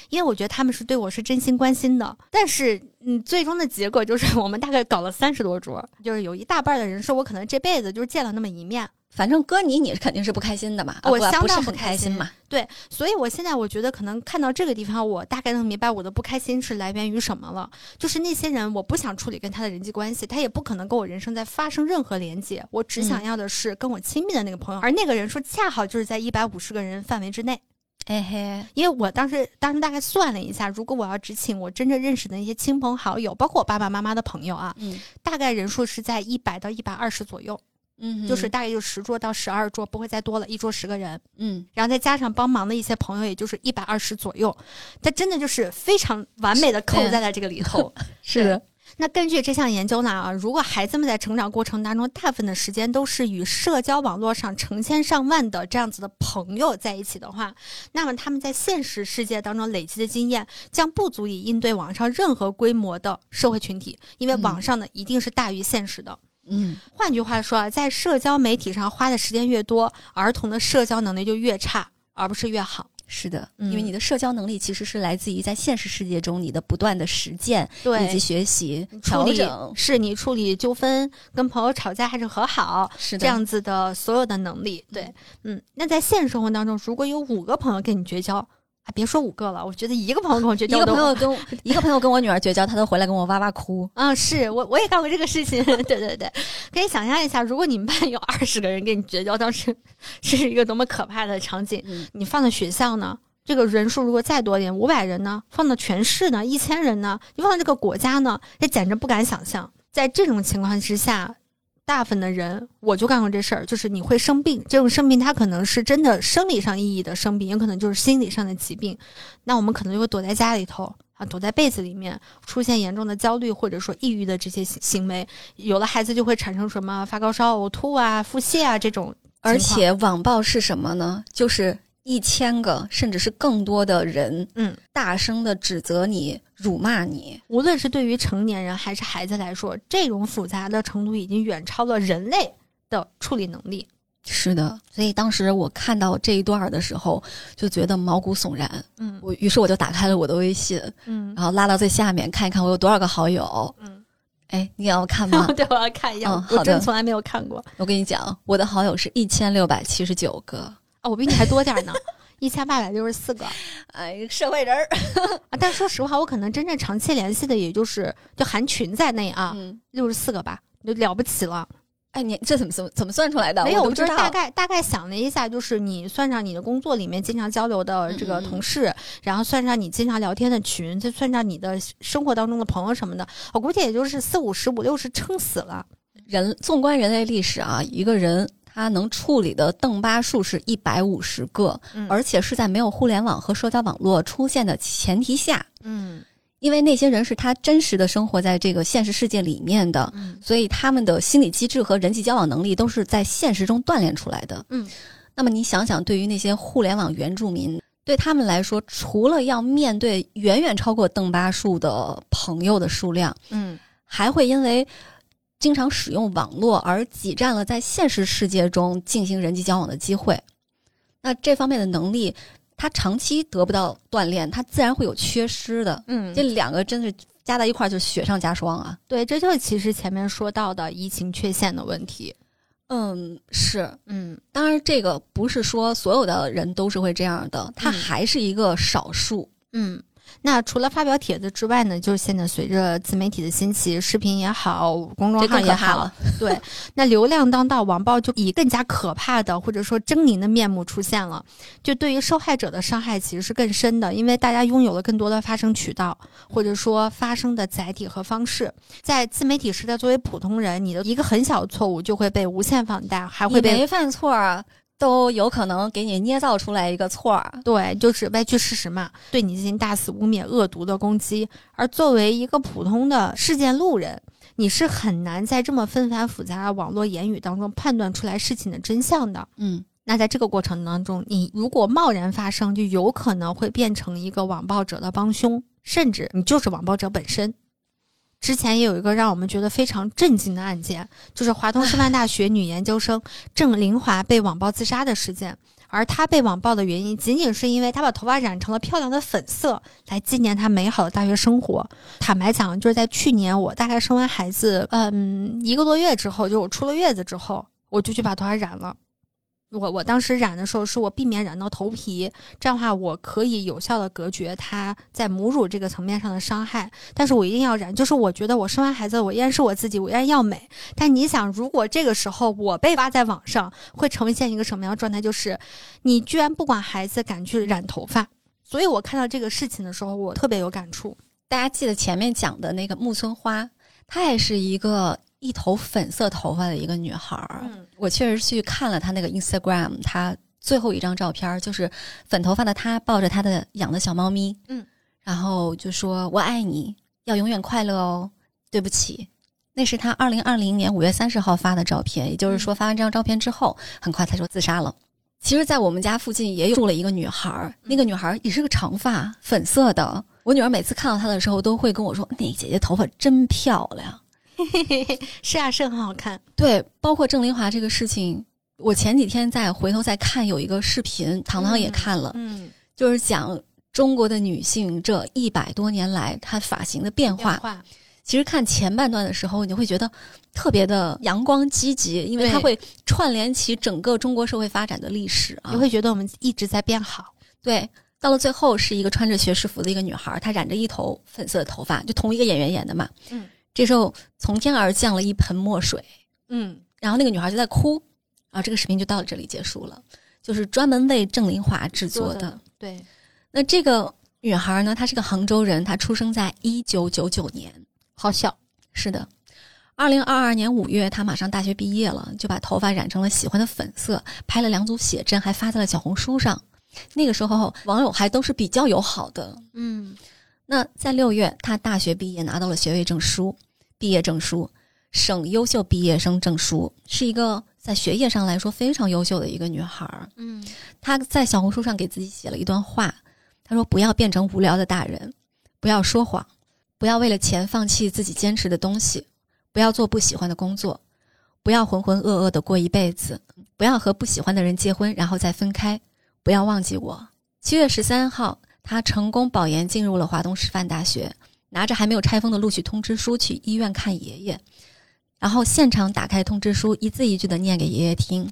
因为我觉得他们是对我是真心关心的。但是嗯，最终的结果就是我们大概搞了三十多桌，就是有一大半的人说我可能这辈子就是见了那么一面。反正搁你，你肯定是不开心的嘛。我相当不开心嘛。对，所以我现在我觉得可能看到这个地方，我大概能明白我的不开心是来源于什么了。就是那些人，我不想处理跟他的人际关系，他也不可能跟我人生在发生任何连接。我只想嗯要的是跟我亲密的那个朋友，而那个人数恰好就是在一百五十个人范围之内。哎嘿，因为我当时当时大概算了一下，如果我要只请我真正认识的那些亲朋好友，包括我爸爸妈妈的朋友啊，嗯大概人数是在一百到一百二十左右，嗯，就是大概就十桌到十二桌，不会再多了，一桌十个人。嗯。然后再加上帮忙的一些朋友，也就是一百二十左右，它真的就是非常完美的扣在了这个里头。*laughs* 是。的，那根据这项研究呢啊，如果孩子们在成长过程当中，大部分的时间都是与社交网络上成千上万的这样子的朋友在一起的话，那么他们在现实世界当中累积的经验将不足以应对网上任何规模的社会群体，因为嗯。网上的一定是大于现实的。嗯换句话说啊，在社交媒体上花的时间越多，儿童的社交能力就越差，而不是越好。是的，嗯因为你的社交能力其实是来自于在现实世界中你的不断的实践对，以及学习处理调整。是你处理纠纷、跟朋友吵架还是和好是的，这样子的所有的能力。对，嗯，那在现实生活当中，如果有五个朋友跟你绝交，啊，别说五个了，我觉得一个朋友跟我绝交一个朋友跟我一个朋友跟我女儿绝交，她都回来跟我哇哇哭。*laughs* 嗯，是我我也干过这个事情，对对对，可以想象一下，如果你们班有二十个人跟你绝交，当时这是一个多么可怕的场景。嗯你放到学校呢，这个人数如果再多一点，五百人呢，放到全市呢，一千人呢，你放到这个国家呢，这简直不敢想象。在这种情况之下，大部分的人，我就干过这事儿，就是你会生病，这种生病它可能是真的生理上意义的生病，也可能就是心理上的疾病。那我们可能就会躲在家里头啊，躲在被子里面，出现严重的焦虑或者说抑郁的这些行行为。有了孩子就会产生什么发高烧、呕吐啊、腹泻啊这种而且网暴是什么呢？就是一千个甚至是更多的人，嗯，大声的指责你、辱骂你。无论是对于成年人还是孩子来说，这种复杂的程度已经远超了人类的处理能力。是的，所以当时我看到这一段的时候，就觉得毛骨悚然。嗯我于是我就打开了我的微信，嗯然后拉到最下面看一看我有多少个好友。嗯，哎，你也要看吗？*laughs* 对，我要看一下，嗯好的我从来没有看过我跟你讲，我的好友是一千六百七十九个。啊，我比你还多点儿呢，一千八百六十四个哎，社会人儿。*laughs* 啊。但说实话，我可能真正长期联系的也就是就含群在内啊，嗯，六十四个吧，就了不起了。哎，你这怎么怎么怎么算出来的？没有，我。就是大概大概想了一下，就是你算上你的工作里面经常交流的这个嗯嗯嗯同事，然后算上你经常聊天的群，再算上你的生活当中的朋友什么的，我估计也就是四五十、五六十撑死了。人纵观人类历史啊，一个人他能处理的邓巴数是一百五十个，嗯。而且是在没有互联网和社交网络出现的前提下，嗯。因为那些人是他真实的生活在这个现实世界里面的，嗯。所以他们的心理机制和人际交往能力都是在现实中锻炼出来的。嗯，那么你想想，对于那些互联网原住民，对他们来说，除了要面对远远超过邓巴数的朋友的数量，嗯。还会因为经常使用网络而挤占了在现实世界中进行人际交往的机会。那这方面的能力，他长期得不到锻炼，他自然会有缺失的。嗯这两个真是加在一块儿就是雪上加霜啊！对，这就是其实前面说到的移情缺陷的问题。嗯，是。嗯当然，这个不是说所有的人都是会这样的，它嗯还是一个少数。嗯。那除了发表帖子之外呢，就是现在随着自媒体的兴起，视频也好，公众号也好对，*laughs* 那流量当道，网暴就以更加可怕的或者说狰狞的面目出现了。就对于受害者的伤害其实是更深的，因为大家拥有了更多的发声渠道，或者说发声的载体和方式。在自媒体时代，作为普通人，你的一个很小的错误就会被无限放大，还会被没犯错儿，都有可能给你捏造出来一个错儿。对，就是歪曲事实嘛，对你进行大肆污蔑、恶毒的攻击。而作为一个普通的事件路人，你是很难在这么纷繁复杂的网络言语当中判断出来事情的真相的。嗯，那在这个过程当中，你如果贸然发声，就有可能会变成一个网暴者的帮凶，甚至你就是网暴者本身。之前也有一个让我们觉得非常震惊的案件，就是华东师范大学女研究生郑林华被网暴自杀的事件。而她被网暴的原因，仅仅是因为她把头发染成了漂亮的粉色，来纪念她美好的大学生活。坦白讲，就是在去年我大概生完孩子，嗯，一个多月之后，就我出了月子之后，我就去把头发染了。我我当时染的时候，是我避免染到头皮，这样的话我可以有效的隔绝它在母乳这个层面上的伤害。但是我一定要染，就是我觉得我生完孩子，我依然是我自己，我依然要美。但你想，如果这个时候我被发在网上，会呈现一个什么样的状态？就是你居然不管孩子，敢去染头发。所以我看到这个事情的时候，我特别有感触。大家记得前面讲的那个木村花，她也是一个一头粉色头发的一个女孩儿。嗯我确实去看了他那个 Instagram，他最后一张照片就是粉头发的他抱着他的养的小猫咪，嗯，然后就说“我爱你，要永远快乐哦”。对不起，那是他二零二零年五月三十号发的照片，也就是说发完这张照片之后，很快他就自杀了。其实，在我们家附近也有住了一个女孩，那个女孩也是个长发，粉色的。我女儿每次看到她的时候，都会跟我说：“那姐姐头发真漂亮。” *laughs* 是啊，是很好看。对，包括郑林华这个事情，我前几天再回头再看有一个视频，糖糖也看了，嗯，就是讲中国的女性这一百多年来她发型的变化。化，其实看前半段的时候，你会觉得特别的阳光积极，因为它会串联起整个中国社会发展的历史啊你。会觉得我们一直在变好。对，到了最后是一个穿着学士服的一个女孩，她染着一头粉色的头发，就同一个演员演的嘛。嗯，这时候从天而降了一盆墨水。嗯，然后那个女孩就在哭，然后这个视频就到这里结束了，就是专门为郑林华制作的。对，那这个女孩呢，她是个杭州人，她出生在一九九九年，好小。是的。二零二二年五月，她马上大学毕业了，就把头发染成了喜欢的粉色，拍了两组写真，还发在了小红书上。那个时候，网友还都是比较友好的。嗯那在六月，她大学毕业拿到了学位证书，毕业证书，省优秀毕业生证书，是一个在学业上来说非常优秀的一个女孩儿。嗯她在小红书上给自己写了一段话，她说：“不要变成无聊的大人，不要说谎，不要为了钱放弃自己坚持的东西，不要做不喜欢的工作，不要浑浑噩噩的过一辈子，不要和不喜欢的人结婚然后再分开，不要忘记我。”七月十三号，她成功保研进入了华东师范大学，拿着还没有拆封的录取通知书去医院看爷爷，然后现场打开通知书，一字一句的念给爷爷听，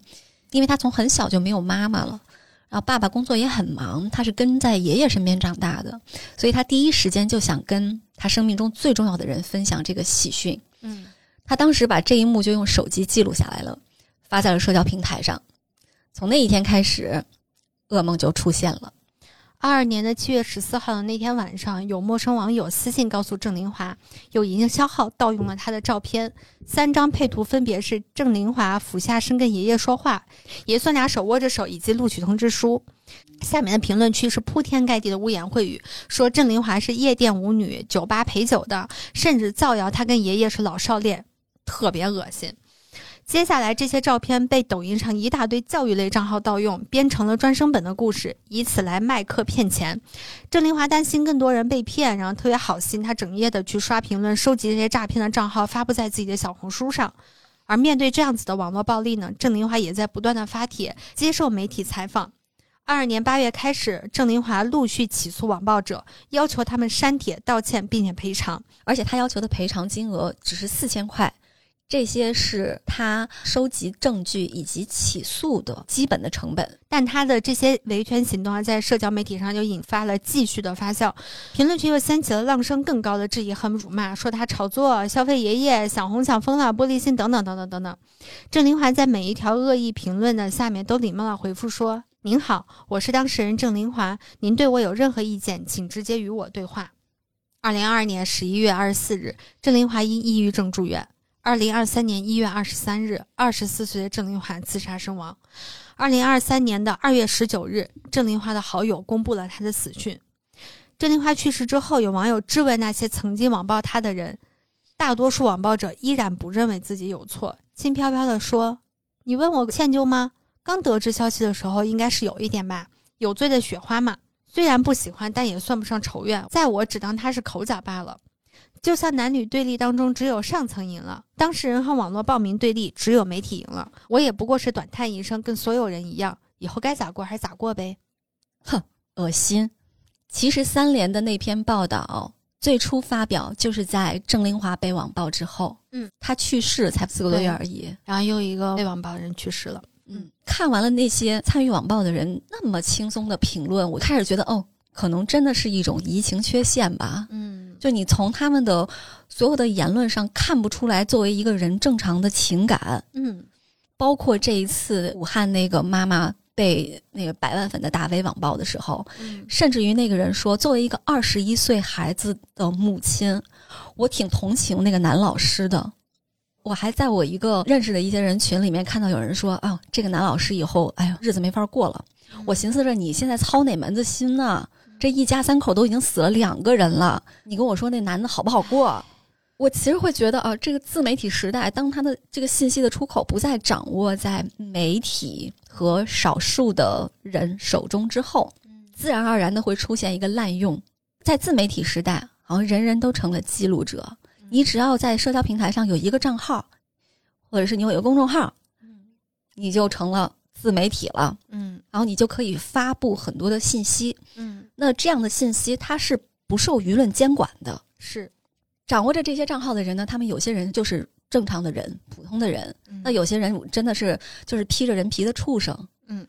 因为他从很小就没有妈妈了。然后爸爸工作也很忙，他是跟在爷爷身边长大的，所以他第一时间就想跟他生命中最重要的人分享这个喜讯。嗯他当时把这一幕就用手机记录下来了，发在了社交平台上。从那一天开始，噩梦就出现了。二二年的七月十四号的那天晚上，有陌生网友私信告诉郑林华，有营销号盗用了他的照片，三张配图分别是郑林华俯下身跟爷爷说话，爷孙俩手握着手，以及录取通知书。下面的评论区是铺天盖地的污言秽语，说郑林华是夜店舞女、酒吧陪酒的，甚至造谣他跟爷爷是老少恋，特别恶心。接下来，这些照片被抖音上一大堆教育类账号盗用，编成了专升本的故事，以此来卖课骗钱。郑林华担心更多人被骗，然后特别好心，他整夜的去刷评论，收集这些诈骗的账号，发布在自己的小红书上。而面对这样子的网络暴力呢，郑林华也在不断的发帖，接受媒体采访。二二年八月开始，郑林华陆续起诉网暴者，要求他们删帖、道歉，并且赔偿。而且他要求的赔偿金额只是四千块，这些是他收集证据以及起诉的基本的成本。但他的这些维权行动啊，在社交媒体上就引发了继续的发酵，评论区又掀起了浪声更高的质疑和辱骂，说他炒作、消费爷爷、想红想疯了、玻璃心等等等等等等。郑林华在每一条恶意评论的下面都礼貌的回复说：“您好，我是当事人郑林华，您对我有任何意见，请直接与我对话。”二零二二年十一月二十四日，郑林华因抑郁症住院。二零二三年一月二十三日，二十四岁的郑林华自杀身亡。二零二三年的二月十九日，郑林华的好友公布了他的死讯。郑林华去世之后，有网友质问那些曾经网暴他的人，大多数网暴者依然不认为自己有错，轻飘飘地说：“你问我歉疚吗？刚得知消息的时候，应该是有一点吧，有罪的雪花嘛。虽然不喜欢，但也算不上仇怨，在我只当他是口角罢了。”就像男女对立当中，只有上层赢了，当事人和网络暴民对立，只有媒体赢了。我也不过是短叹一声，跟所有人一样，以后该咋过还是咋过呗。哼恶心。其实三联的那篇报道最初发表就是在郑林华被网暴之后，嗯，他去世才四个多月而已。然后又一个被网暴的人去世了。嗯，看完了那些参与网暴的人那么轻松的评论，我开始觉得，哦，可能真的是一种移情缺陷吧。嗯，就你从他们的所有的言论上看不出来，作为一个人正常的情感，嗯，包括这一次武汉那个妈妈被那个百万粉的大 V 网暴的时候，嗯甚至于那个人说，作为一个二十一岁孩子的母亲，我挺同情那个男老师的。我还在我一个认识的一些人群里面看到有人说啊，这个男老师以后，哎呀，日子没法过了。我寻思着你现在操哪门子心呢？这一家三口都已经死了两个人了，你跟我说那男的好不好过？我其实会觉得啊，这个自媒体时代，当他的这个信息的出口不再掌握在媒体和少数的人手中之后，自然而然的会出现一个滥用。在自媒体时代，好像人人都成了记录者。你只要在社交平台上有一个账号，或者是你有一个公众号，你就成了自媒体了。嗯然后你就可以发布很多的信息。嗯，那这样的信息它是不受舆论监管的。是。掌握着这些账号的人呢，他们有些人就是正常的人、普通的人，那有些人真的是就是披着人皮的畜生。嗯，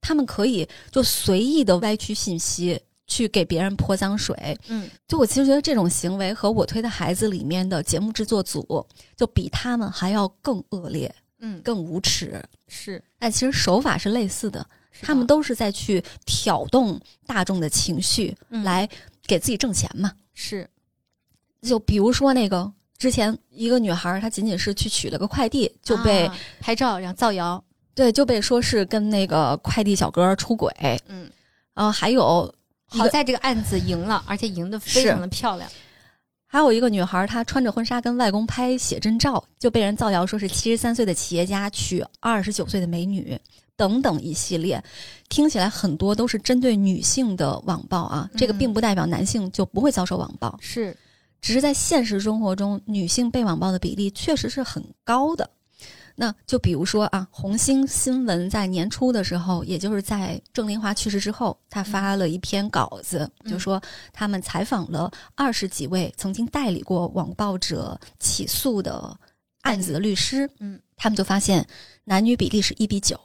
他们可以就随意的歪曲信息，去给别人泼脏水。嗯就我其实觉得这种行为和我推的孩子里面的节目制作组，就比他们还要更恶劣、嗯，更无耻。是哎其实手法是类似的，他们都是在去挑动大众的情绪，嗯来给自己挣钱嘛。是就比如说那个之前一个女孩，她仅仅是去取了个快递，就被、啊拍照然后造谣。对就被说是跟那个快递小哥出轨，嗯，然后还有好在这个案子赢了，而且赢得非常的漂亮。还有一个女孩，她穿着婚纱跟外公拍写真照，就被人造谣说是七十三岁的企业家娶二十九岁的美女，等等一系列，听起来很多都是针对女性的网暴啊。这个嗯并不代表男性就不会遭受网暴，是，只是在现实生活中，女性被网暴的比例确实是很高的。那就比如说啊，红星新闻在年初的时候，也就是在郑林华去世之后，他发了一篇稿子，嗯。就说他们采访了二十几位曾经代理过网暴者起诉的案子的律师，嗯，他们就发现男女比例是一比九。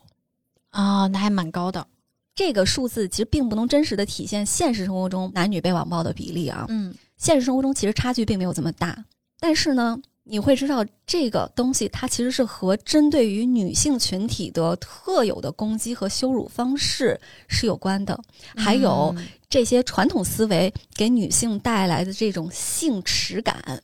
啊、那还蛮高的。这个数字其实并不能真实的体现现实生活中男女被网暴的比例啊，嗯。现实生活中其实差距并没有这么大，但是呢，你会知道这个东西它其实是和针对于女性群体的特有的攻击和羞辱方式是有关的，还有嗯。这些传统思维给女性带来的这种性耻感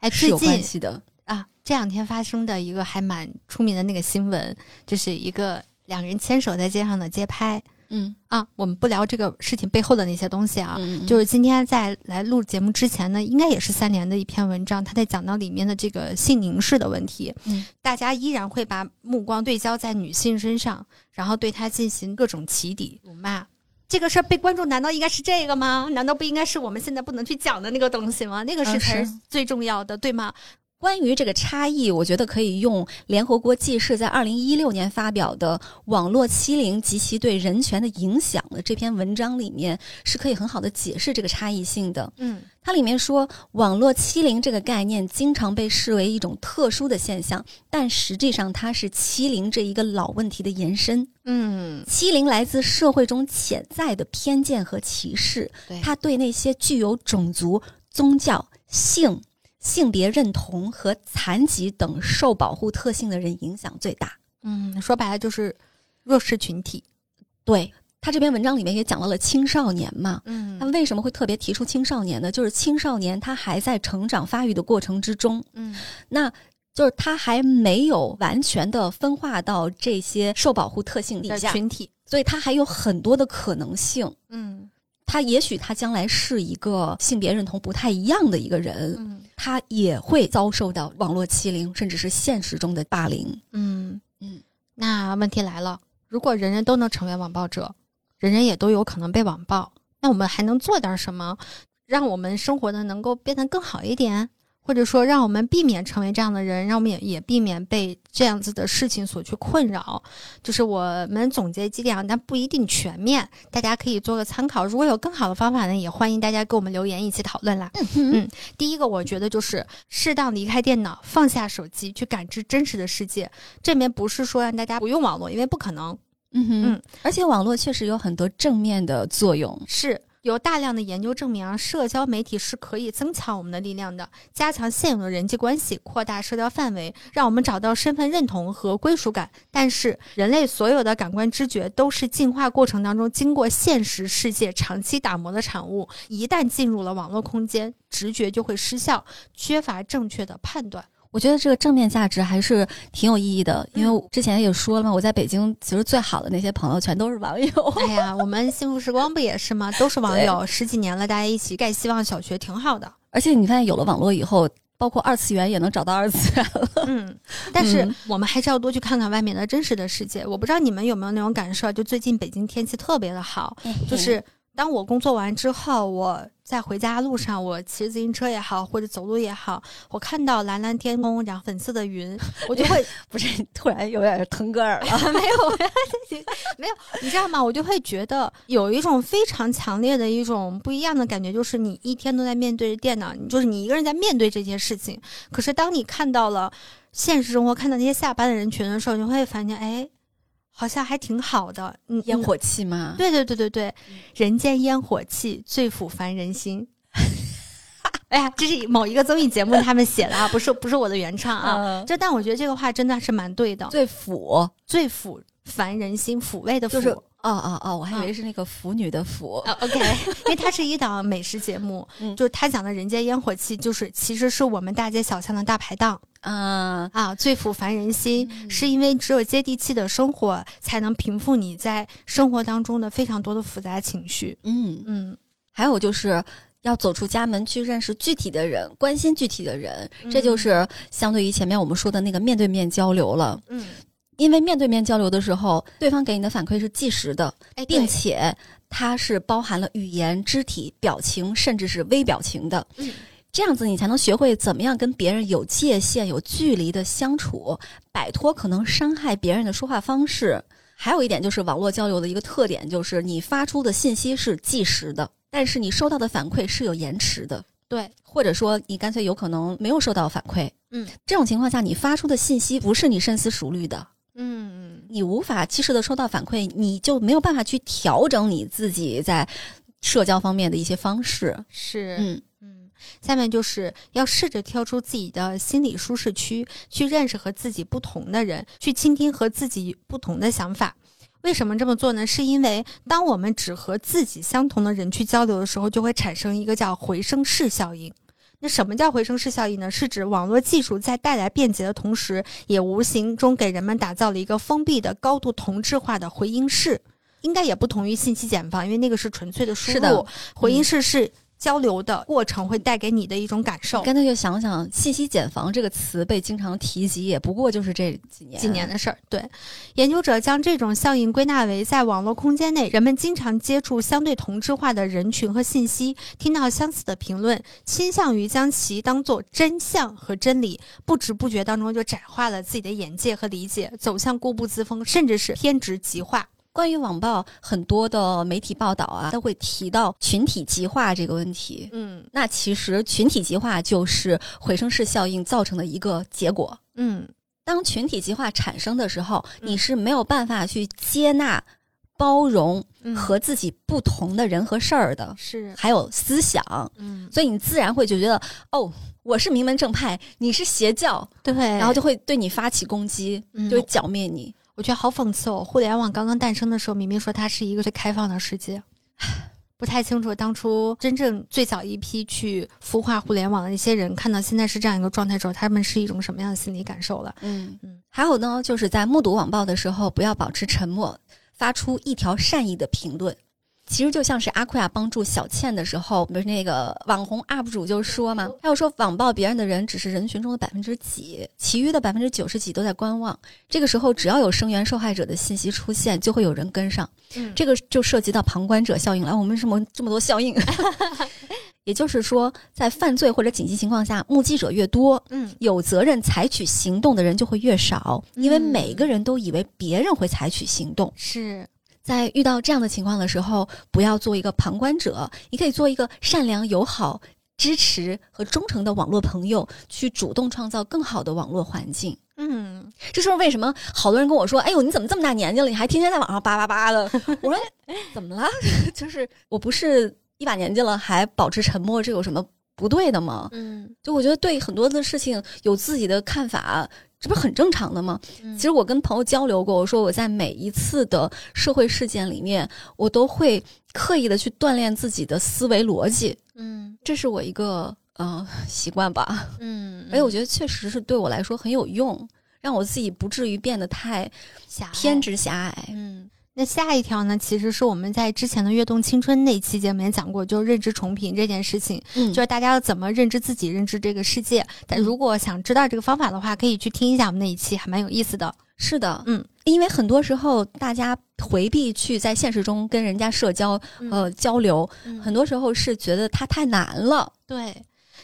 哎，是有关系的。啊，这两天发生的一个还蛮出名的那个新闻，就是一个两人牵手在街上的街拍嗯啊。我们不聊这个事情背后的那些东西啊，嗯，就是今天在来录节目之前呢，应该也是三联的一篇文章，他在讲到里面的这个性凝视的问题。嗯，大家依然会把目光对焦在女性身上，然后对她进行各种起底、辱骂。这个事儿被关注，难道应该是这个吗？难道不应该是我们现在不能去讲的那个东西吗？那个是嗯才是是最重要的，对吗？关于这个差异，我觉得可以用联合国记事在二零一六年发表的《网络欺凌及其对人权的影响》的这篇文章里面，是可以很好的解释这个差异性的。嗯它里面说，网络欺凌这个概念经常被视为一种特殊的现象，但实际上它是欺凌这一个老问题的延伸。嗯，欺凌来自社会中潜在的偏见和歧视，对，它对那些具有种族、宗教、性、性别认同和残疾等受保护特性的人影响最大。嗯，说白了就是弱势群体。对他这篇文章里面也讲到了青少年嘛，嗯他为什么会特别提出青少年呢？就是青少年他还在成长发育的过程之中，嗯那就是他还没有完全的分化到这些受保护特性底的下，群体。所以他还有很多的可能性。嗯他也许他将来是一个性别认同不太一样的一个人，嗯他也会遭受到网络欺凌，甚至是现实中的霸凌。嗯嗯，那问题来了，如果人人都能成为网暴者，人人也都有可能被网暴，那我们还能做点什么，让我们生活的能够变得更好一点？或者说让我们避免成为这样的人，让我们也也避免被这样子的事情所去困扰。就是我们总结几点啊，但不一定全面，大家可以做个参考。如果有更好的方法呢，也欢迎大家给我们留言一起讨论啦。嗯，第一个我觉得就是适当离开电脑，放下手机，去感知真实的世界。这边不是说让大家不用网络，因为不可能。嗯哼，嗯而且网络确实有很多正面的作用。是有大量的研究证明啊，社交媒体是可以增强我们的力量的，加强现有的人际关系，扩大社交范围，让我们找到身份认同和归属感。但是，人类所有的感官知觉都是进化过程当中经过现实世界长期打磨的产物，一旦进入了网络空间，直觉就会失效，缺乏正确的判断。我觉得这个正面价值还是挺有意义的，因为之前也说了嘛，我在北京其实最好的那些朋友全都是网友。哎呀，我们幸福时光不也是吗？都是网友，十几年了，大家一起盖希望小学，挺好的。而且你发现有了网络以后，包括二次元也能找到二次元了。嗯，但是嗯我们还是要多去看看外面的真实的世界。我不知道你们有没有那种感受，就最近北京天气特别的好，就是当我工作完之后，我在回家路上，我骑着自行车也好，或者走路也好，我看到蓝蓝天空，然后粉色的云，我就会 *laughs* 不是突然有点腾格尔了。*laughs* 没有没有，你知道吗？我就会觉得有一种非常强烈的一种不一样的感觉，就是你一天都在面对着电脑，你就是你一个人在面对这件事情。可是当你看到了现实生活，看到那些下班的人群的时候，你会发现，哎，好像还挺好的。嗯，烟火气嘛，对对对对对，人间烟火气，最抚凡人心。*laughs* 哎呀，这是某一个综艺节目他们写的啊，不是不是我的原唱啊。嗯这但我觉得这个话真的是蛮对的，最抚最抚凡人心，抚慰的抚。就是哦哦哦，我还以为是那个腐女的腐。呃 OK，因为它是一档美食节目，*laughs* 嗯就是他讲的人间烟火气，就是其实是我们大街小巷的大排档啊，啊，最抚凡人心，嗯是因为只有接地气的生活，才能平复你在生活当中的非常多的复杂情绪。嗯，嗯，还有就是要走出家门去认识具体的人，关心具体的人，嗯这就是相对于前面我们说的那个面对面交流了。嗯，因为面对面交流的时候，对方给你的反馈是即时的，哎，并且它是包含了语言、肢体、表情，甚至是微表情的。嗯这样子，你才能学会怎么样跟别人有界限、有距离的相处，摆脱可能伤害别人的说话方式。还有一点就是网络交流的一个特点，就是你发出的信息是即时的，但是你收到的反馈是有延迟的，对，或者说你干脆有可能没有收到反馈。嗯。这种情况下，你发出的信息不是你深思熟虑的，嗯你无法及时的收到反馈，你就没有办法去调整你自己在社交方面的一些方式。是。嗯嗯，下面就是要试着跳出自己的心理舒适区，去认识和自己不同的人，去倾听和自己不同的想法。为什么这么做呢？是因为当我们只和自己相同的人去交流的时候，就会产生一个叫回声式效应。那什么叫回声式效应呢？是指网络技术在带来便捷的同时，也无形中给人们打造了一个封闭的、高度同质化的回音室。应该也不同于信息茧房，因为那个是纯粹的输入。是的回音室是交流的过程会带给你的一种感受。干脆就想想“信息茧房”这个词被经常提及，也不过就是这几年。几年的事儿，对研究者将这种效应归纳为，在网络空间内，人们经常接触相对同质化的人群和信息，听到相似的评论，倾向于将其当作真相和真理，不知不觉当中就窄化了自己的眼界和理解，走向固步自封，甚至是偏执极化。关于网暴，很多的媒体报道啊，都会提到群体极化这个问题。嗯。那其实群体极化就是回声式效应造成的一个结果。嗯。当群体极化产生的时候，嗯。你是没有办法去接纳、包容嗯。和自己不同的人和事儿的，是。还有思想，嗯。所以你自然会就觉得，哦，我是名门正派，你是邪教，对，然后就会对你发起攻击，嗯。就会剿灭你。我觉得好讽刺哦！互联网刚刚诞生的时候，明明说它是一个最开放的世界，不太清楚当初真正最早一批去孵化互联网的一些人，看到现在是这样一个状态之后，他们是一种什么样的心理感受了？嗯嗯还有呢，就是在目睹网暴的时候，不要保持沉默，发出一条善意的评论。其实就像是阿库亚帮助小倩的时候，不是那个网红 UP 主就说嘛，他又说网暴别人的人只是人群中的百分之几，其余的百分之九十几都在观望。这个时候，只要有声援受害者的信息出现，就会有人跟上。嗯这个就涉及到旁观者效应了。我们为什么这么多效应？*laughs* 也就是说，在犯罪或者紧急情况下，目击者越多，嗯有责任采取行动的人就会越少，因为嗯每个人都以为别人会采取行动。是，在遇到这样的情况的时候，不要做一个旁观者，你可以做一个善良、友好、支持和忠诚的网络朋友，去主动创造更好的网络环境。嗯这就是为什么好多人跟我说：“哎呦，你怎么这么大年纪了，你还天天在网上叭叭叭的？” *laughs* 我说：“怎么了？*laughs* 就是我不是一把年纪了还保持沉默，这有什么不对的吗？嗯就我觉得对很多的事情有自己的看法，这不是很正常的吗？嗯其实我跟朋友交流过，我说我在每一次的社会事件里面，我都会刻意的去锻炼自己的思维逻辑，嗯这是我一个呃习惯吧。嗯，而且我觉得确实是对我来说很有用，让我自己不至于变得太偏执狭隘。嗯，那下一条呢，其实是我们在之前的《跃动青春》那期节目也讲过，就是认知重评这件事情，嗯就是大家要怎么认知自己、认知这个世界。但嗯如果想知道这个方法的话，可以去听一下我们那一期，还蛮有意思的。是的，嗯，因为很多时候大家回避去在现实中跟人家社交、呃交流，嗯很多时候是觉得它太难了。对。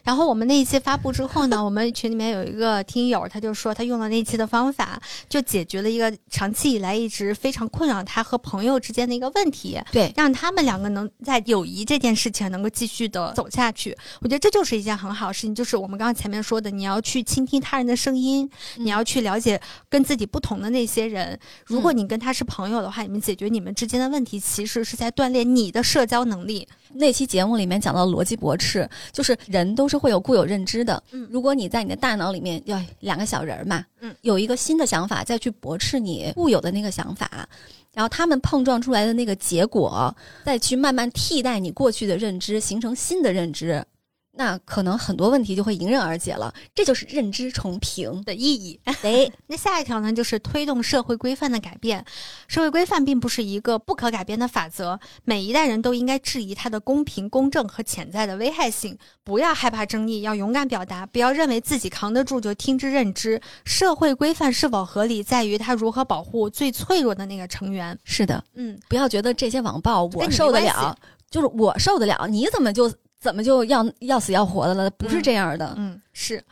然后我们那一期发布之后呢，我们群里面有一个听友，他就说他用了那一期的方法，就解决了一个长期以来一直非常困扰他和朋友之间的一个问题。对，让他们两个能在友谊这件事情能够继续的走下去，我觉得这就是一件很好的事情。就是我们刚刚前面说的，你要去倾听他人的声音，嗯你要去了解跟自己不同的那些人。如果你跟他是朋友的话，你们解决你们之间的问题，其实是在锻炼你的社交能力。那期节目里面讲到逻辑驳斥，就是人都是会有固有认知的。嗯如果你在你的大脑里面要两个小人儿嘛，嗯，有一个新的想法再去驳斥你固有的那个想法，然后他们碰撞出来的那个结果，再去慢慢替代你过去的认知，形成新的认知，那可能很多问题就会迎刃而解了。这就是认知重评的意义。*laughs* 哎，那下一条呢，就是推动社会规范的改变。社会规范并不是一个不可改变的法则，每一代人都应该质疑它的公平、公正和潜在的危害性。不要害怕争议，要勇敢表达，不要认为自己扛得住就听之任之。社会规范是否合理，在于它如何保护最脆弱的那个成员。是的，嗯，不要觉得这些网暴我受得了，就是我受得了，你怎么就怎么就要要死要活的了？不是嗯这样的。嗯，是。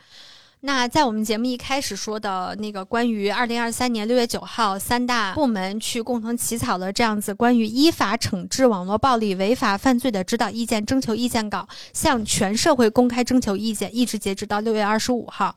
那在我们节目一开始说的那个关于二零二三年六月九号三大部门去共同起草的这样子关于依法惩治网络暴力违法犯罪的指导意见征求意见稿，向全社会公开征求意见，一直截止到六月二十五号。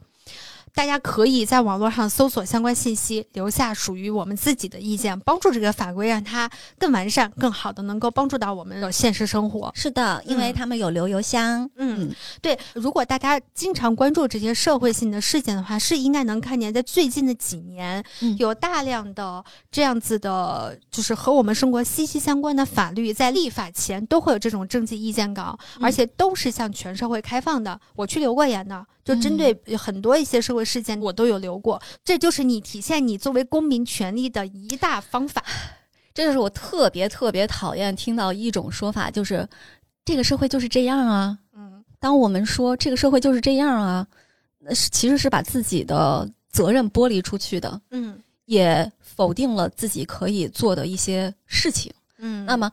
大家可以在网络上搜索相关信息，留下属于我们自己的意见，帮助这个法规让它更完善、更好的能够帮助到我们的现实生活。是的，因为嗯他们有留邮箱。嗯，对，如果大家经常关注这些社会性的事件的话，是应该能看见，在最近的几年，嗯有大量的这样子的，就是和我们生活息息相关的法律，在立法前都会有这种征集意见稿，嗯而且都是向全社会开放的。我去留过言的，就针对很多一些社会事件，我都有留过。这就是你体现你作为公民权利的一大方法。*sighs* 这就是我特别特别讨厌听到一种说法，就是这个社会就是这样啊。嗯当我们说这个社会就是这样啊，那是其实是把自己的责任剥离出去的，嗯也否定了自己可以做的一些事情。嗯，那么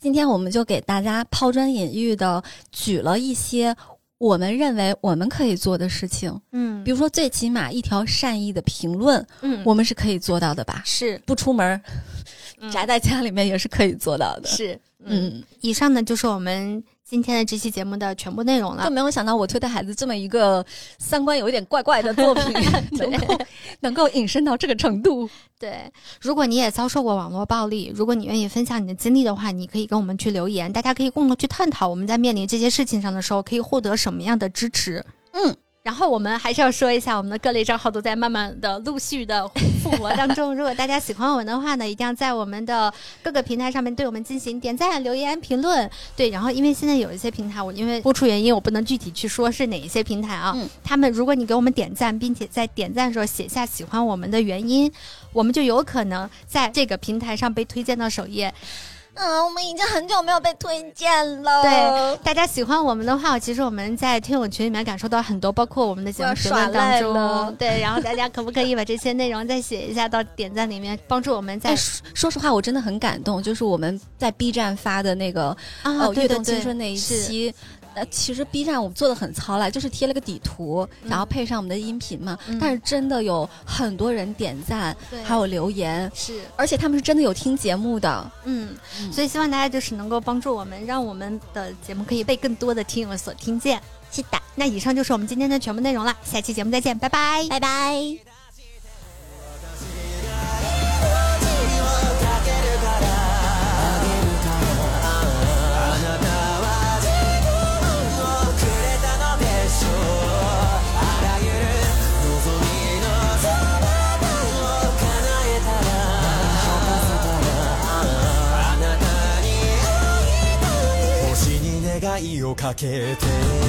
今天我们就给大家抛砖引玉的举了一些我们认为我们可以做的事情，嗯，比如说最起码一条善意的评论，嗯，我们是可以做到的吧？是不出门，嗯宅在家里面也是可以做到的。是嗯。嗯，以上呢就是我们今天的这期节目的全部内容了就。没有想到我推的孩子这么一个三观有一点怪怪的作品，*laughs* *laughs* 能够能够引申到这个程度。对，如果你也遭受过网络暴力，如果你愿意分享你的经历的话，你可以跟我们去留言，大家可以共同去探讨我们在面临这些事情上的时候可以获得什么样的支持。嗯。然后我们还是要说一下，我们的各类账号都在慢慢的、陆续的复活当中。如果大家喜欢我们的话呢，一定要在我们的各个平台上面对我们进行点赞、留言、评论。对，然后因为现在有一些平台，我因为播出原因，我不能具体去说是哪一些平台啊。嗯他们如果你给我们点赞，并且在点赞的时候写下喜欢我们的原因，我们就有可能在这个平台上被推荐到首页。嗯，我们已经很久没有被推荐了。对，大家喜欢我们的话，其实我们在听友群里面感受到很多，包括我们的节目评论当中，对，然后大家可不可以把这些内容再写一下到点赞里面，帮助我们在哎，说说实话，我真的很感动，就是我们在 B 站发的那个啊哦《跃动青春》那一是期。呃，其实 B 站我们做的很糙了，就是贴了个底图，然后配上我们的音频嘛。嗯但是真的有很多人点赞，还有留言，是，而且他们是真的有听节目的。嗯，嗯所以希望大家就是能够帮助我们，让我们的节目可以被更多的听友所听见。是的，那以上就是我们今天的全部内容了，下期节目再见，拜拜，拜拜。愛をかけて